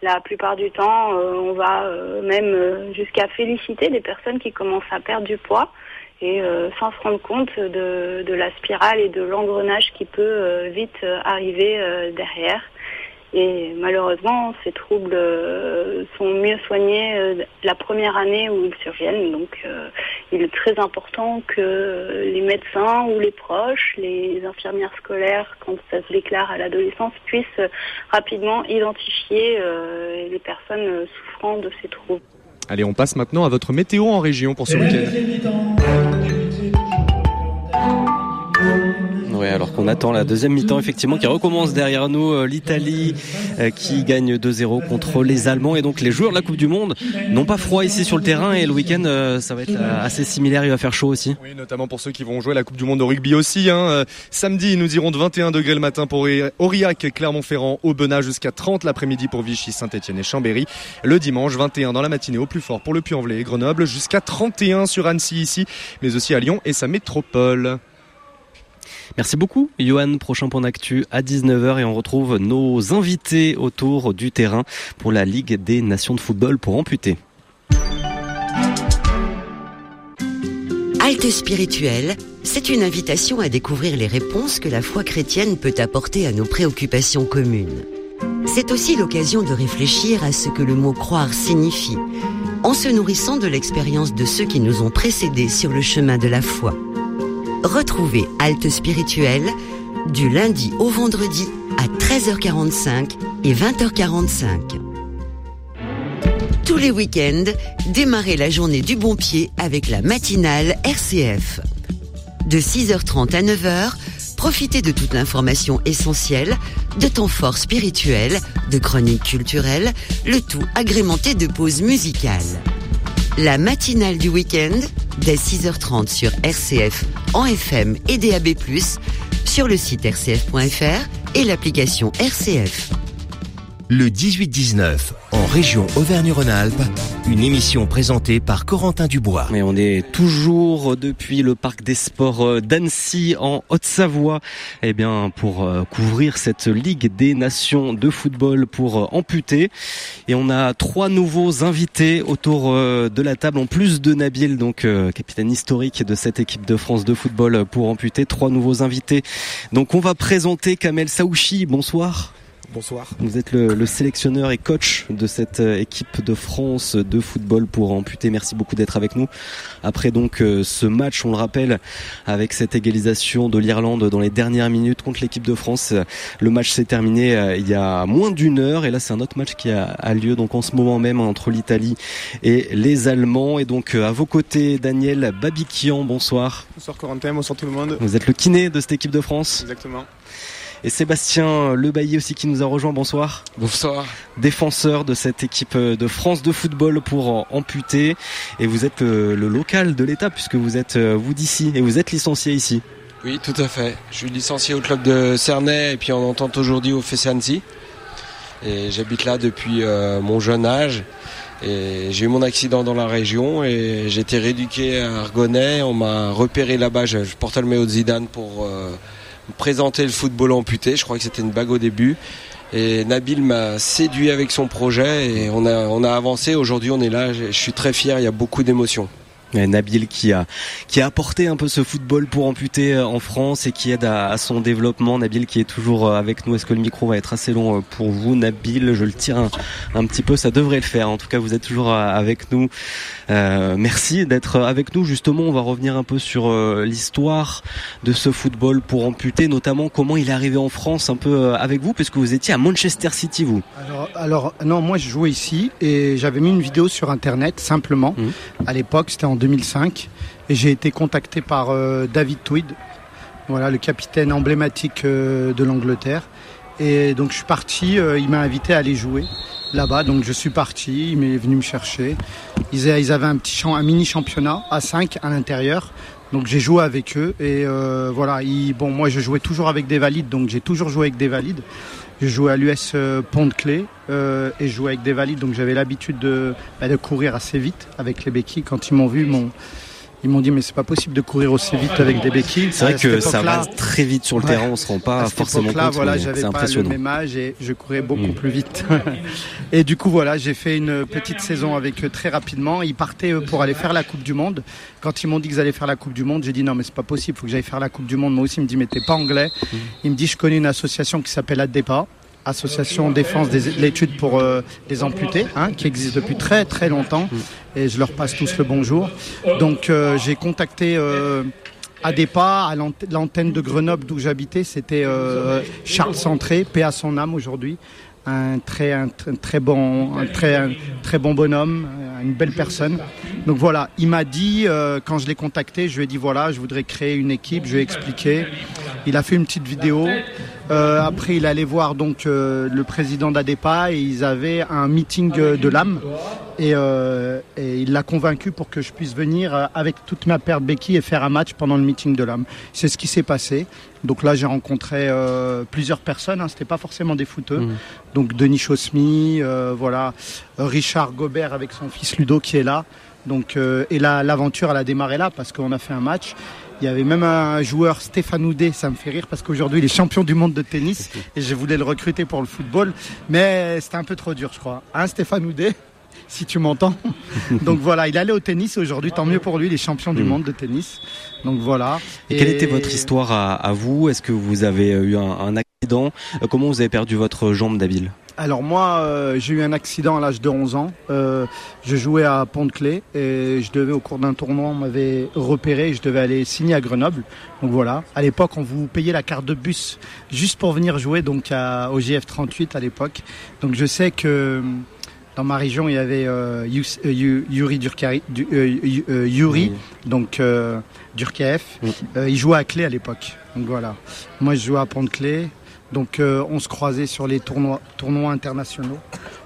La plupart du temps, on va même jusqu'à féliciter des personnes qui commencent à perdre du poids et sans se rendre compte de la spirale et de l'engrenage qui peut vite arriver derrière. Et malheureusement, ces troubles euh, sont mieux soignés euh, la première année où ils surviennent. Donc, euh, il est très important que les médecins ou les proches, les infirmières scolaires, quand ça se déclare à l'adolescence, puissent rapidement identifier les personnes souffrant de ces troubles. Allez, on passe maintenant à votre météo en région pour ce week-end. Alors qu'on attend la deuxième mi-temps effectivement qui recommence derrière nous. Euh, L'Italie euh, qui gagne 2-0 contre les Allemands et donc les joueurs de la Coupe du Monde n'ont pas froid ici sur le terrain et le week-end euh, ça va être assez similaire. Il va faire chaud aussi. Oui, notamment pour ceux qui vont jouer la Coupe du Monde au rugby aussi. Hein. Samedi, nous irons de 21 degrés le matin pour Aurillac, Clermont-Ferrand, Aubenas jusqu'à 30 l'après-midi pour Vichy, Saint-Etienne et Chambéry. Le dimanche, 21 dans la matinée au plus fort pour le Puy-en-Velay et Grenoble, jusqu'à 31 sur Annecy ici, mais aussi à Lyon et sa métropole. Merci beaucoup, Johan. Prochain point d'actu à 19h et on retrouve nos invités autour du terrain pour la Ligue des Nations de football pour amputer. Halte spirituelle, c'est une invitation à découvrir les réponses que la foi chrétienne peut apporter à nos préoccupations communes. C'est aussi l'occasion de réfléchir à ce que le mot croire signifie, en se nourrissant de l'expérience de ceux qui nous ont précédés sur le chemin de la foi. Retrouvez Halte Spirituelle du lundi au vendredi à 13h45 et 20h45. Tous les week-ends, démarrez la journée du bon pied avec la matinale RCF. De 6h30 à 9h, profitez de toute l'information essentielle, de temps forts spirituels, de chroniques culturelles, le tout agrémenté de pauses musicales. La matinale du week-end, dès 6h30 sur RCF, en FM et DAB+, sur le site rcf.fr et l'application RCF. Le 18-19, en région Auvergne-Rhône-Alpes, une émission présentée par Corentin Dubois. Mais on est toujours depuis le parc des sports euh, d'Annecy en Haute-Savoie, eh bien pour euh, couvrir cette Ligue des Nations de football pour euh, amputer. Et on a trois nouveaux invités autour de la table, en plus de Nabil, donc capitaine historique de cette équipe de France de football pour amputer. Trois nouveaux invités. Donc on va présenter Kamel Saouchi. Bonsoir. Bonsoir. Vous êtes le, sélectionneur et coach de cette euh, équipe de France de football pour amputer. Merci beaucoup d'être avec nous. Après donc euh, ce match, on le rappelle, avec cette égalisation de l'Irlande dans les dernières minutes contre l'équipe de France. Le match s'est terminé euh, il y a moins d'une heure et là c'est un autre match qui a, lieu donc en ce moment même entre l'Italie et les Allemands. Et donc à vos côtés, Daniel Babikian, bonsoir. Bonsoir Corentin, bonsoir tout le monde. Vous êtes le kiné de cette équipe de France. Exactement et Sébastien Lebailly aussi qui nous a rejoint. Bonsoir. Bonsoir. Défenseur de cette équipe de France de football pour amputer. Et vous êtes le, local de l'État puisque vous êtes euh, vous d'ici et vous êtes licencié ici. Oui, tout à fait. Je suis licencié au club de Cernay et puis on entend aujourd'hui au Fessancy. Et j'habite là depuis euh, mon jeune âge. Et j'ai eu mon accident dans la région et j'ai été rééduqué à Argonnet. On m'a repéré là-bas. Je, portais le maillot de Zidane pour euh, présenter le football amputé. Je crois que c'était une bague au début. Et Nabil m'a séduit avec son projet et on a, on a avancé. Aujourd'hui, on est là. Je suis très fier. Il y a beaucoup d'émotions. Nabil qui a qui a apporté un peu ce football pour amputer euh, en France et qui aide à, son développement. Nabil qui est toujours euh, avec nous. Est-ce que le micro va être assez long euh, pour vous, Nabil? Je le tire un, petit peu, ça devrait le faire. En tout cas, vous êtes toujours avec nous. merci d'être avec nous. Justement, on va revenir un peu sur l'histoire de ce football pour amputer, notamment comment il est arrivé en France un peu avec vous, puisque vous étiez à Manchester City, vous. Alors, alors non, moi je jouais ici et j'avais mis une vidéo sur Internet simplement. Mmh. À l'époque, c'était en 2005 et j'ai été contacté par euh, David Tweed, voilà le capitaine emblématique euh, de l'Angleterre. Et donc je suis parti, euh, il m'a invité à aller jouer là-bas, donc je suis parti, il m'est venu me chercher. Ils, avaient un petit un mini championnat à 5 à l'intérieur. Donc j'ai joué avec eux et voilà. bon, moi je jouais toujours avec des valides, donc j'ai toujours joué avec des valides. Je jouais à l'US Pont-de-Clé et je jouais avec des valides, donc j'avais l'habitude de, bah, de courir assez vite avec les béquilles. Quand ils m'ont vu, mon ils m'ont dit mais c'est pas possible de courir aussi vite avec des béquilles. C'est vrai que ça va très vite sur le terrain, on se rend pas forcément compte. Voilà, j'avais pas le même âge et je courais beaucoup mm. plus vite. et du coup voilà, j'ai fait une petite saison avec eux très rapidement. Ils partaient pour aller faire la Coupe du Monde. Quand ils m'ont dit qu'ils allaient faire la Coupe du Monde, j'ai dit non mais c'est pas possible, faut que j'aille faire la Coupe du Monde. Moi aussi, il me dit mais t'es pas anglais. Mm. Il me dit je connais une association qui s'appelle ADEPA association défense des l'étude pour euh, les amputés, hein, qui existe depuis très très longtemps, mm. et je leur passe tous le bonjour. Donc euh, j'ai contacté euh, ADEPA, à l'antenne de Grenoble d'où j'habitais, c'était Charles Centré, paix à son âme aujourd'hui, un très, un, très bon, un très, un très bon bonhomme, une belle personne. Donc voilà, il m'a dit quand je l'ai contacté, je lui ai dit voilà, je voudrais créer une équipe, je lui ai expliqué. Il a fait une petite vidéo. Euh, après, il allait voir donc euh, le président d'Adepa et ils avaient un meeting euh, de l'âme. Et, il l'a convaincu pour que je puisse venir avec toute ma paire de béquilles et faire un match pendant le meeting de l'âme. C'est ce qui s'est passé. Donc là, j'ai rencontré plusieurs personnes. Hein, C'était pas forcément des footeux. Mmh. Donc Denis Chosmy, voilà, Richard Gobert avec son fils Ludo qui est là. Donc et l'aventure elle a démarré là parce qu'on a fait un match il y avait même un joueur, Stéphane Oudé, ça me fait rire parce qu'aujourd'hui il est champion du monde de tennis et je voulais le recruter pour le football, mais c'était un peu trop dur je crois. Hein Stéphane Oudé si tu m'entends. Donc voilà, il allait au tennis aujourd'hui, tant mieux pour lui, il est champion du mm. monde de tennis. Donc voilà. Et, quelle était votre histoire à, vous? Est-ce que vous avez eu un, accident? Comment vous avez perdu votre jambe d'habile alors moi, euh, j'ai eu un accident à l'âge de 11 ans. Euh, je jouais à Pont-de-Clé et je devais, au cours d'un tournoi, on m'avait repéré et je devais aller signer à Grenoble. Donc voilà, à l'époque, on vous payait la carte de bus juste pour venir jouer donc à, au GF 38 à l'époque. Donc je sais que dans ma région, il y avait euh, Yuri Durkari, Yuri, donc Durkaev. il jouait à Clé à l'époque. Donc voilà. Moi, je jouais à Pont-de-Clé. Donc euh, on se croisait sur les tournois, tournois internationaux.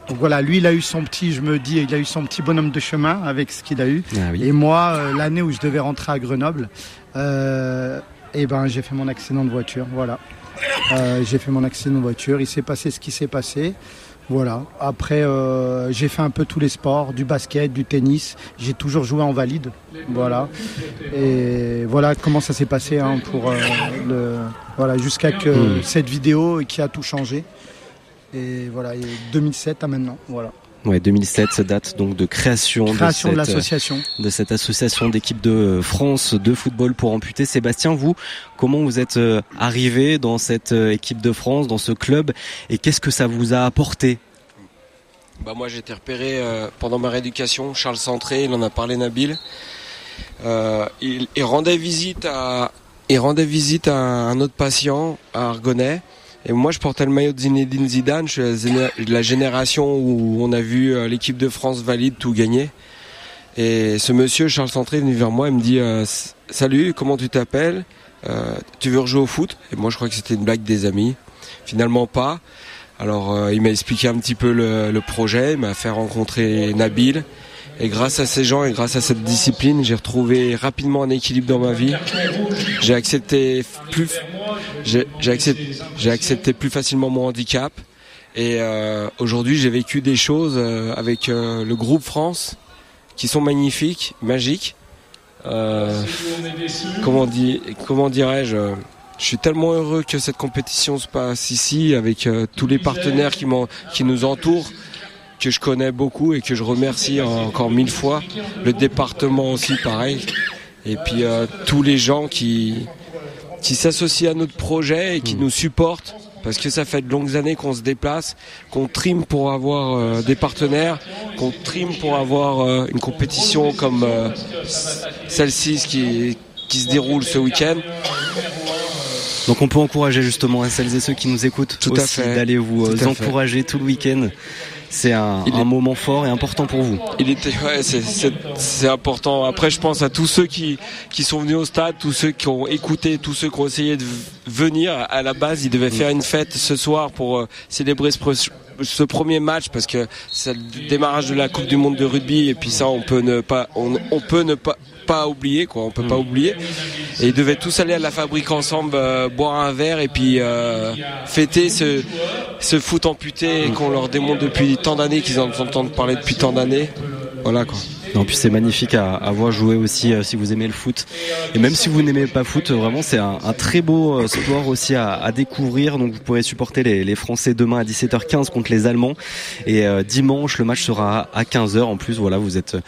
Donc voilà, lui il a eu son petit, je me dis, il a eu son petit bonhomme de chemin avec ce qu'il a eu. Ah et moi, euh, l'année où je devais rentrer à Grenoble, euh, eh ben j'ai fait mon accident de voiture. Voilà, j'ai fait mon accident de voiture. Il s'est passé ce qui s'est passé. Voilà. Après, euh, j'ai fait un peu tous les sports, du basket, du tennis. J'ai toujours joué en valide. Voilà. Et voilà comment ça s'est passé hein, pour euh, le, voilà jusqu'à que hmm. cette vidéo qui a tout changé. Et voilà, 2007 à maintenant. Voilà. Ouais, 2007, date donc de création, de, cette, l'association. de cette association d'équipe de France de football pour amputer. Sébastien, vous, comment vous êtes euh, arrivé dans cette euh, équipe de France, dans ce club, et qu'est-ce que ça vous a apporté? Bah moi j'ai été repéré euh, pendant ma rééducation, Charles Centré, il en a parlé Nabil. il, il, rendait visite à il rendait visite à un autre patient à Argonnet et moi, je portais le maillot de Zinedine Zidane. Je suis la génération où on a vu euh, l'équipe de France valide tout gagner. Et ce monsieur, Charles Centré, est venu vers moi et me dit euh, Salut, comment tu t'appelles? Euh, Tu veux rejouer au foot? Et moi, je crois que c'était une blague des amis. Finalement, pas. Alors, il m'a expliqué un petit peu le, le projet, il m'a fait rencontrer Nabil. Et grâce à ces gens et grâce à cette discipline, j'ai retrouvé rapidement un équilibre dans ma vie. J'ai accepté plus, j'ai accepté, accepté, plus facilement mon handicap. Et euh, aujourd'hui, j'ai vécu des choses euh, avec euh, le groupe France qui sont magnifiques, magiques. comment, dit, comment dirais-je Je suis tellement heureux que cette compétition se passe ici avec tous les partenaires qui, qui nous entourent que je connais beaucoup et que je remercie encore mille fois. Le département aussi, pareil. Et puis euh, tous les gens qui, qui s'associent à notre projet et qui mm. nous supportent. Parce que ça fait de longues années qu'on se déplace, qu'on trime pour avoir euh, des partenaires, qu'on trime pour avoir euh, une compétition comme celle-ci qui, qui se déroule ce week-end. Donc on peut encourager justement à celles et ceux qui nous écoutent tout aussi d'aller vous encourager tout le week-end c'est un, moment fort et important pour vous. Il était, ouais, c'est important. Après, je pense à tous ceux qui qui sont venus au stade, tous ceux qui ont écouté, tous ceux qui ont essayé de venir. À la base, ils devaient faire une fête ce soir pour euh, célébrer ce, ce premier match parce que c'est le démarrage de la Coupe du Monde de rugby et puis ça, on peut ne pas, on, on peut ne pas pas oublier quoi. On peut pas mm. oublier. Et ils devaient tous aller à la fabrique ensemble euh, boire un verre et puis euh, fêter ce ce foot amputé qu'on leur démontre depuis tant d'années qu'ils en entendent parler depuis tant d'années. Voilà quoi non, puis c'est magnifique à, voir jouer aussi euh, si vous aimez le foot. Et même si vous n'aimez pas foot, vraiment c'est un, très beau euh, sport aussi à, découvrir. Donc vous pourrez supporter les, Français demain à 17h15 contre les Allemands. Et euh, dimanche le match sera à 15h. En plus voilà vous êtes,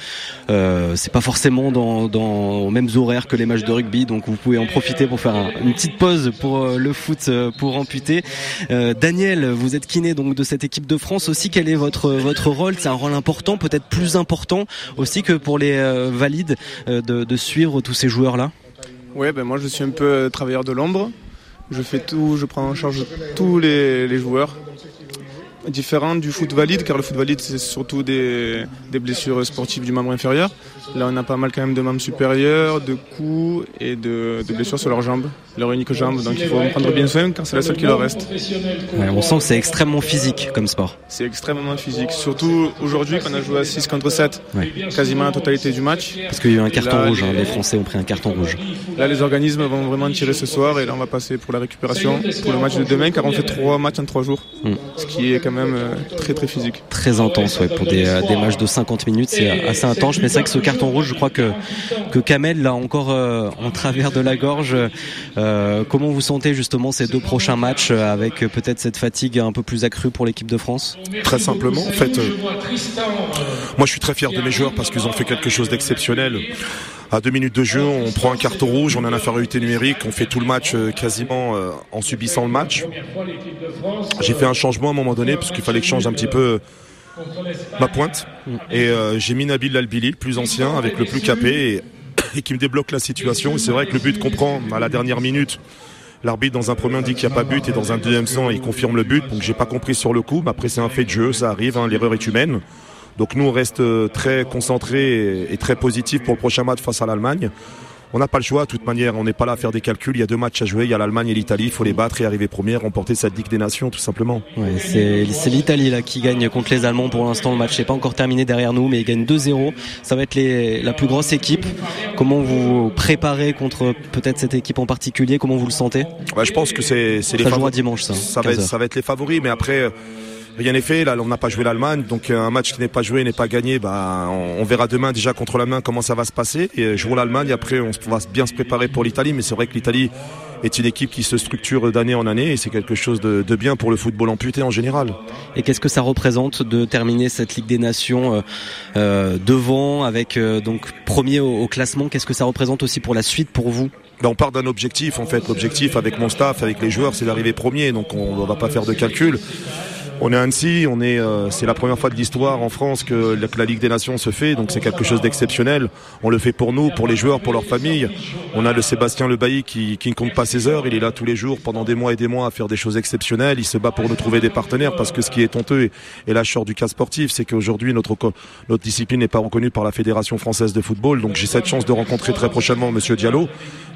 c'est pas forcément dans, dans aux mêmes horaires que les matchs de rugby, donc vous pouvez en profiter pour faire une petite pause pour le foot pour amputer. Daniel, vous êtes kiné donc de cette équipe de France aussi. Quel est votre votre rôle? C'est un rôle important, peut-être plus important aussi que pour les euh, valides euh, de, suivre tous ces joueurs-là Oui, ben moi je suis un peu euh, travailleur de l'ombre. Je fais tout, je prends en charge tous les joueurs différente du foot valide, car le foot valide, c'est surtout des, blessures sportives du membre inférieur. Là, on a pas mal quand même de membres supérieurs, de coups et de, blessures sur leurs jambes, leur unique jambe. Donc il faut en prendre bien soin, car c'est la seule qui leur reste. on sent que c'est extrêmement physique comme sport. C'est extrêmement physique, surtout aujourd'hui qu'on a joué à 6 contre 7, quasiment la totalité du match. Parce qu'il y a eu un carton rouge, hein. les... Français ont pris un carton rouge. Là, les organismes vont vraiment tirer ce soir, et là, on va passer pour la récupération, pour le match de demain, car on fait trois matchs en trois jours, mm. ce qui est quand même même euh, très très physique. Très intense, ouais, pour des, euh, des matchs de 50 minutes, c'est assez intense. Mais c'est vrai que ce carton rouge, je crois que, que Kamel l'a encore euh, en travers de la gorge. comment vous sentez justement ces deux prochains matchs avec peut-être cette fatigue un peu plus accrue pour l'équipe de France? Très simplement, en fait, moi je suis très fier de mes joueurs parce qu'ils ont fait quelque chose d'exceptionnel à deux minutes de jeu, on prend un carton rouge, on a une infériorité numérique, on fait tout le match quasiment en subissant le match. J'ai fait un changement à un moment donné parce qu'il fallait que je change un petit peu ma pointe. Et euh, j'ai mis Nabil Albili, le plus ancien, avec le plus capé, et, qui me débloque la situation. C'est vrai que le but comprend à la dernière minute. L'arbitre dans un premier dit qu'il n'y a pas but et dans un deuxième sens il confirme le but. Donc j'ai pas compris sur le coup, mais après c'est un fait de jeu, ça arrive, hein, l'erreur est humaine. Donc nous on reste euh, très concentrés et très positifs pour le prochain match face à l'Allemagne on n'a pas le choix. De toute manière, on n'est pas là à faire des calculs. Il y a deux matchs à jouer. Il y a l'Allemagne et l'Italie. Il faut les battre et arriver première, remporter cette Ligue des Nations, tout simplement. c'est l'Italie là qui gagne contre les Allemands pour l'instant. Le match n'est pas encore terminé derrière nous, mais ils gagnent 2-0. Ça va être la plus grosse équipe. Comment vous préparez contre peut-être cette équipe en particulier? Comment vous le sentez? Je pense que c'est les favoris. dimanche, ça. Ça va, être, ça va être les favoris, mais après rien n'est fait. Là, on n'a pas joué l'Allemagne, donc euh, un match qui n'est pas joué n'est pas gagné. Bah, on, verra demain déjà contre la main comment ça va se passer. Et euh, jouons l'Allemagne. Après, on va bien se préparer pour l'Italie. Mais c'est vrai que l'Italie est une équipe qui se structure d'année en année et c'est quelque chose de, bien pour le football amputé en général. Et qu'est-ce que ça représente de terminer cette Ligue des Nations euh, devant avec donc premier au, classement? Qu'est-ce que ça représente aussi pour la suite pour vous? Ben, on part d'un objectif en fait. L'objectif avec mon staff, avec les joueurs, c'est d'arriver premier. Donc on ne va pas faire de calcul. On est Annecy, euh, c'est la première fois de l'histoire en France que la, Ligue des Nations se fait, donc c'est quelque chose d'exceptionnel. On le fait pour nous, pour les joueurs, pour leur famille. On a le Sébastien Le Bailly qui, qui ne compte pas ses heures, il est là tous les jours pendant des mois et des mois à faire des choses exceptionnelles. Il se bat pour nous trouver des partenaires parce que ce qui est honteux et, là je sors du cas sportif, c'est qu'aujourd'hui notre notre discipline n'est pas reconnue par la Fédération française de football. Donc j'ai cette chance de rencontrer très prochainement Monsieur Diallo,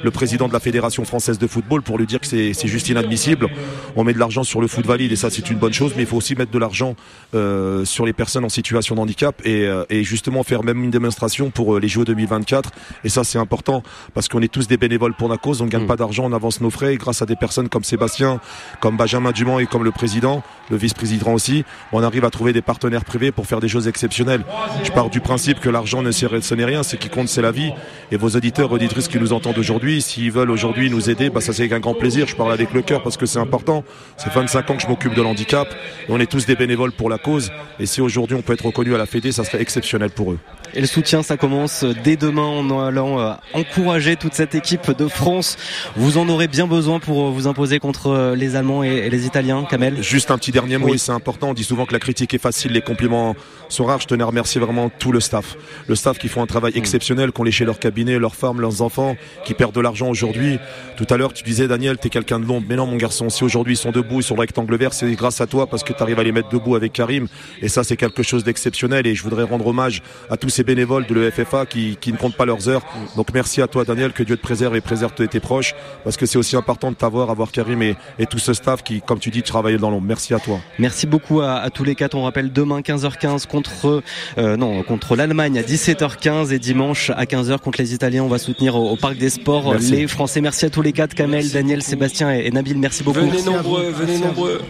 le président de la Fédération française de football, pour lui dire que c'est juste inadmissible. On met de l'argent sur le foot valide et ça c'est une bonne chose, faut aussi mettre de l'argent euh, sur les personnes en situation de handicap et, euh, et justement faire même une démonstration pour euh, les Jeux 2024. Et ça, c'est important parce qu'on est tous des bénévoles pour la cause. On ne gagne mm. pas d'argent, on avance nos frais. Et grâce à des personnes comme Sébastien, comme Benjamin Dumont et comme le président, le vice-président aussi, on arrive à trouver des partenaires privés pour faire des choses exceptionnelles. Je pars du principe que l'argent ne ce n'est rien, ce qui compte c'est la vie. Et vos auditeurs, auditrices qui nous entendent aujourd'hui, s'ils veulent aujourd'hui nous aider, bah ça c'est avec un grand plaisir. Je parle avec le cœur parce que c'est important. C'est 25 ans que je m'occupe de l'handicap. On est tous des bénévoles pour la cause. Et si aujourd'hui on peut être reconnu à la Fédé, ça serait exceptionnel pour eux. Et le soutien, ça commence dès demain en allant euh, encourager toute cette équipe de France. Vous en aurez bien besoin pour euh, vous imposer contre euh, les Allemands et les Italiens, Kamel. Juste un petit dernier mot, et c'est important. On dit souvent que la critique est facile, les compliments sont rares. Je tenais à remercier vraiment tout le staff. Le staff qui font un travail exceptionnel, qui ont léché leur cabinet, leurs femmes, leurs enfants, qui perdent de l'argent aujourd'hui. Tout à l'heure, tu disais, Daniel, t'es quelqu'un de long. Mais non, mon garçon, si aujourd'hui ils sont debout, ils sont rectangle vert, c'est grâce à toi parce que que tu arrives à les mettre debout avec Karim. Et ça, c'est quelque chose d'exceptionnel. Et je voudrais rendre hommage à tous ces bénévoles de l'EFFA qui, qui ne comptent pas leurs heures. Donc merci à toi, Daniel, que Dieu te préserve et préserve tes proches, parce que c'est aussi important de t'avoir, avoir Karim et, et, tout ce staff qui, comme tu dis, travaille dans l'ombre. Merci à toi. Merci beaucoup à, à, tous les quatre. On rappelle demain 15h15 contre euh, non contre l'Allemagne à 17h15 et dimanche à 15h contre les Italiens. On va soutenir au, au Parc des Sports Merci. les Français. Merci à tous les quatre, Kamel, Daniel, Sébastien et, et Nabil. Merci beaucoup. Venez nombreux, venez nombreux.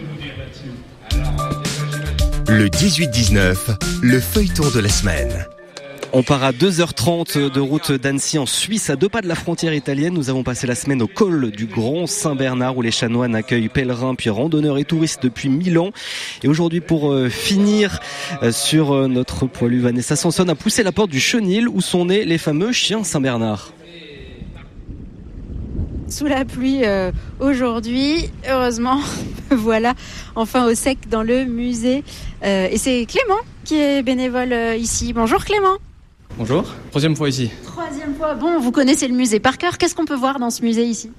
Le 18-19, le feuilleton de la semaine. On part à 2h30 de route d'Annecy en Suisse, à deux pas de la frontière italienne. Nous avons passé la semaine au col du Grand Saint-Bernard où les chanoines accueillent pèlerins puis randonneurs et touristes depuis mille ans. Et aujourd'hui, pour euh, finir euh, sur euh, notre poilu, Vanessa Sanson a poussé la porte du chenil où sont nés les fameux chiens Saint-Bernard. Sous la pluie aujourd'hui, heureusement, voilà, enfin au sec dans le musée. Et c'est Clément qui est bénévole ici. Bonjour Clément. Bonjour, troisième fois ici. Troisième fois. Bon, vous connaissez le musée par cœur. Qu'est-ce qu'on peut voir dans ce musée ici?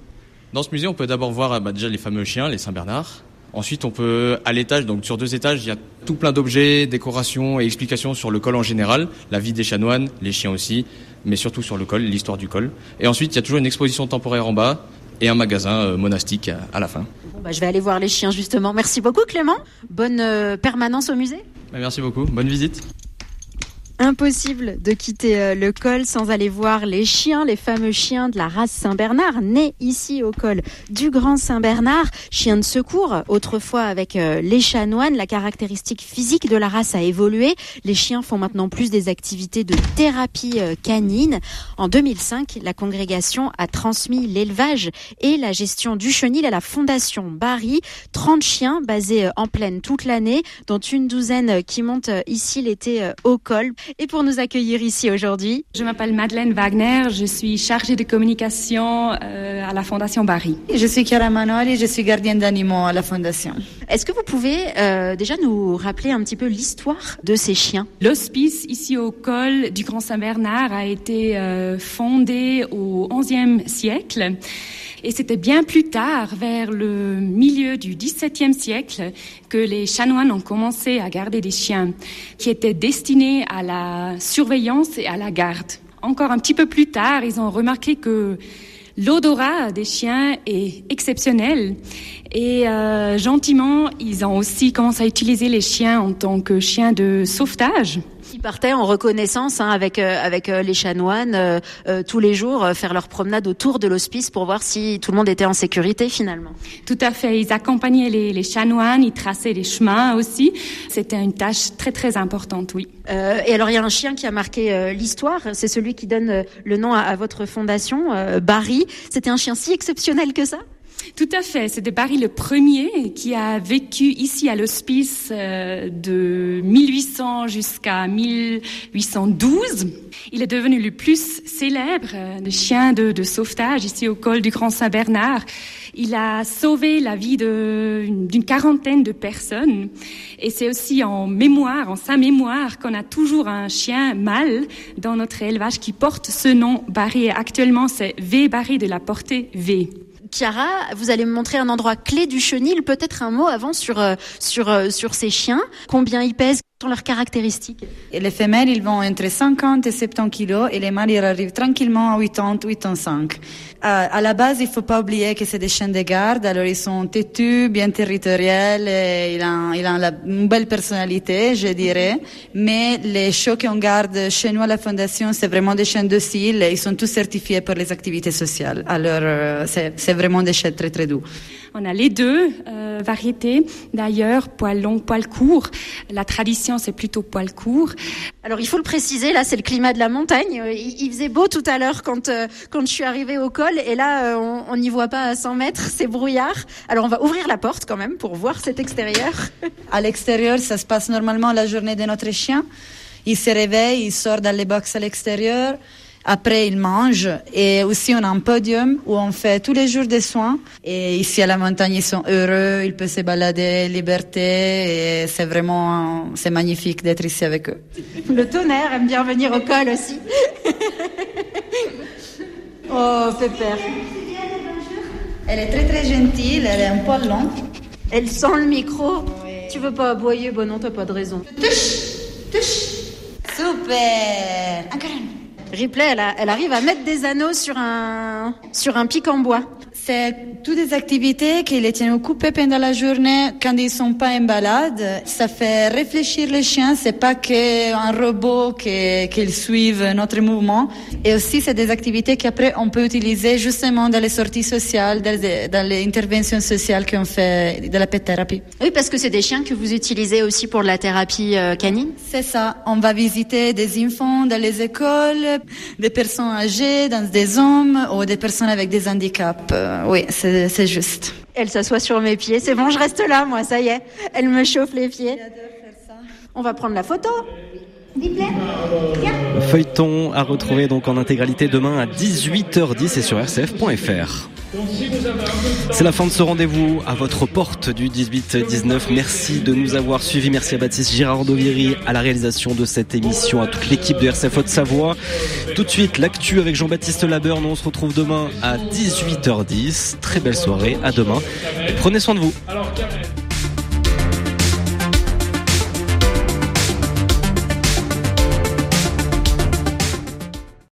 Dans ce musée, on peut d'abord voir bah, déjà les fameux chiens, les Saint-Bernard. Ensuite, on peut, à l'étage, donc sur deux étages, il y a tout plein d'objets, décorations et explications sur le col en général, la vie des chanoines, les chiens aussi, mais surtout sur le col, l'histoire du col. Et ensuite, il y a toujours une exposition temporaire en bas et un magasin euh, monastique à, à la fin. bon, bah, Je vais aller voir les chiens justement. Merci beaucoup Clément. Bonne euh, permanence au musée. Bah, merci beaucoup, bonne visite. Impossible de quitter euh, le col sans aller voir les chiens, les fameux chiens de la race Saint-Bernard, nés ici au col du Grand Saint-Bernard, chiens de secours. Autrefois avec euh, les chanoines, la caractéristique physique de la race a évolué. Les chiens font maintenant plus des activités de thérapie euh, canine. En 2005, la congrégation a transmis l'élevage et la gestion du chenil à la Fondation Barry. 30 chiens basés en plaine toute l'année, dont une douzaine qui montent ici l'été au col. Et pour nous accueillir ici aujourd'hui, Je m'appelle Madeleine Wagner, je suis chargée de communication euh, à la Fondation Barry. Je suis Chiara Manuel je suis gardienne d'animaux à la Fondation. est-ce que vous pouvez euh, déjà nous rappeler un petit peu l'histoire de ces chiens? L'hospice ici au col du Grand Saint-Bernard a été euh, fondé au XIe siècle. Et c'était bien plus tard, vers le milieu du XVIIe siècle, que les chanoines ont commencé à garder des chiens qui étaient destinés à la surveillance et à la garde. Encore un petit peu plus tard, ils ont remarqué que l'odorat des chiens est exceptionnel et euh, gentiment, ils ont aussi commencé à utiliser les chiens en tant que chiens de sauvetage. Partaient en reconnaissance hein, avec euh, avec euh, les chanoines euh, tous les jours faire leur promenade autour de l'hospice pour voir si tout le monde était en sécurité finalement. Tout à fait. Ils accompagnaient les, les chanoines, ils traçaient les chemins aussi. C'était une tâche très très importante, oui. Euh, et alors il y a un chien qui a marqué euh, l'histoire, c'est celui qui donne euh, le nom à, à votre fondation, Barry. C'était un chien si exceptionnel que ça? Tout à fait. C'était Barry le premier qui a vécu ici à l'hospice euh, de 1800 jusqu'à 1812. Il est devenu le plus célèbre euh, de chien de, sauvetage ici au col du Grand Saint-Bernard. Il a sauvé la vie d'une quarantaine de personnes. Et c'est aussi en mémoire, en sa mémoire, qu'on a toujours un chien mâle dans notre élevage qui porte ce nom Barry. Actuellement, c'est V Barry de la portée V. Chiara, vous allez me montrer un endroit clé du chenil, peut-être un mot avant sur euh, sur euh, sur ces chiens, combien ils pèsent, sont leurs caractéristiques. Et les femelles, ils vont entre 50 et 70 kilos et les mâles, ils arrivent tranquillement à 80, 85. À, à la base, il faut pas oublier que c'est des chiens de garde, alors ils sont têtus, bien territoriels, et il a, il a la- une belle personnalité, je dirais. Mais les chiots qu'on garde chez nous à la Fondation, c'est vraiment des chiens dociles ils sont tous certifiés pour les activités sociales. Alors, euh, c'est vraiment des chiens très, très doux. On a les deux euh, variétés. D'ailleurs, poil long, poil court. La tradition, c'est plutôt poil court. Alors il faut le préciser, là c'est le climat de la montagne. Euh, Il, il faisait beau tout à l'heure quand euh, quand je suis arrivée au col et là euh, on on n'y voit pas à 100 mètres, c'est brouillard. Alors on va ouvrir la porte quand même pour voir cet extérieur. À l'extérieur, ça se passe normalement la journée de notre chien. Il se réveille, il sort dans les box à l'extérieur. Après, il mange. Et aussi, on a un podium où on fait tous les jours des soins. Et ici, à la montagne, ils sont heureux. Ils peuvent se balader, liberté. Et c'est vraiment, c'est magnifique d'être ici avec eux. Le tonnerre aime bien venir au col aussi. oh Pépère. Elle est très, très gentille. Elle est un poil long. Elle sent le micro. Tu veux pas aboyer Bon non, t'as pas de raison. Super Encore Ripley, elle, arrive à mettre des anneaux sur un, sur un pic en bois. C'est toutes des activités qui les tiennent occupés pendant la journée quand ils sont pas en balade. Ça fait réfléchir les chiens. C'est pas qu'un robot qui, qu'ils suivent notre mouvement. Et aussi, c'est des activités qu'après on peut utiliser justement dans les sorties sociales, dans les, dans les interventions sociales qu'on fait de la pet thérapie. Oui, parce que c'est des chiens que vous utilisez aussi pour la thérapie euh, canine. C'est ça. On va visiter des enfants dans les écoles, des personnes âgées, dans des hommes ou des personnes avec des handicaps. Euh, oui, c'est c'est juste. Elle s'assoit sur mes pieds. C'est bon, je reste là, moi, ça y est. Elle me chauffe les pieds. On va prendre la photo. Feuilleton à retrouver donc en intégralité demain à 18h10 et sur rcf.fr. C'est la fin de ce rendez-vous à votre porte du 18-19. Merci de nous avoir suivis. Merci à Baptiste Girardoviri à la réalisation de cette émission, à toute l'équipe de RCF Haute-Savoie. Tout de suite, l'actu avec Jean-Baptiste Labeur. Nous on se retrouve demain à 18h10. Très belle soirée. À demain. Prenez soin de vous.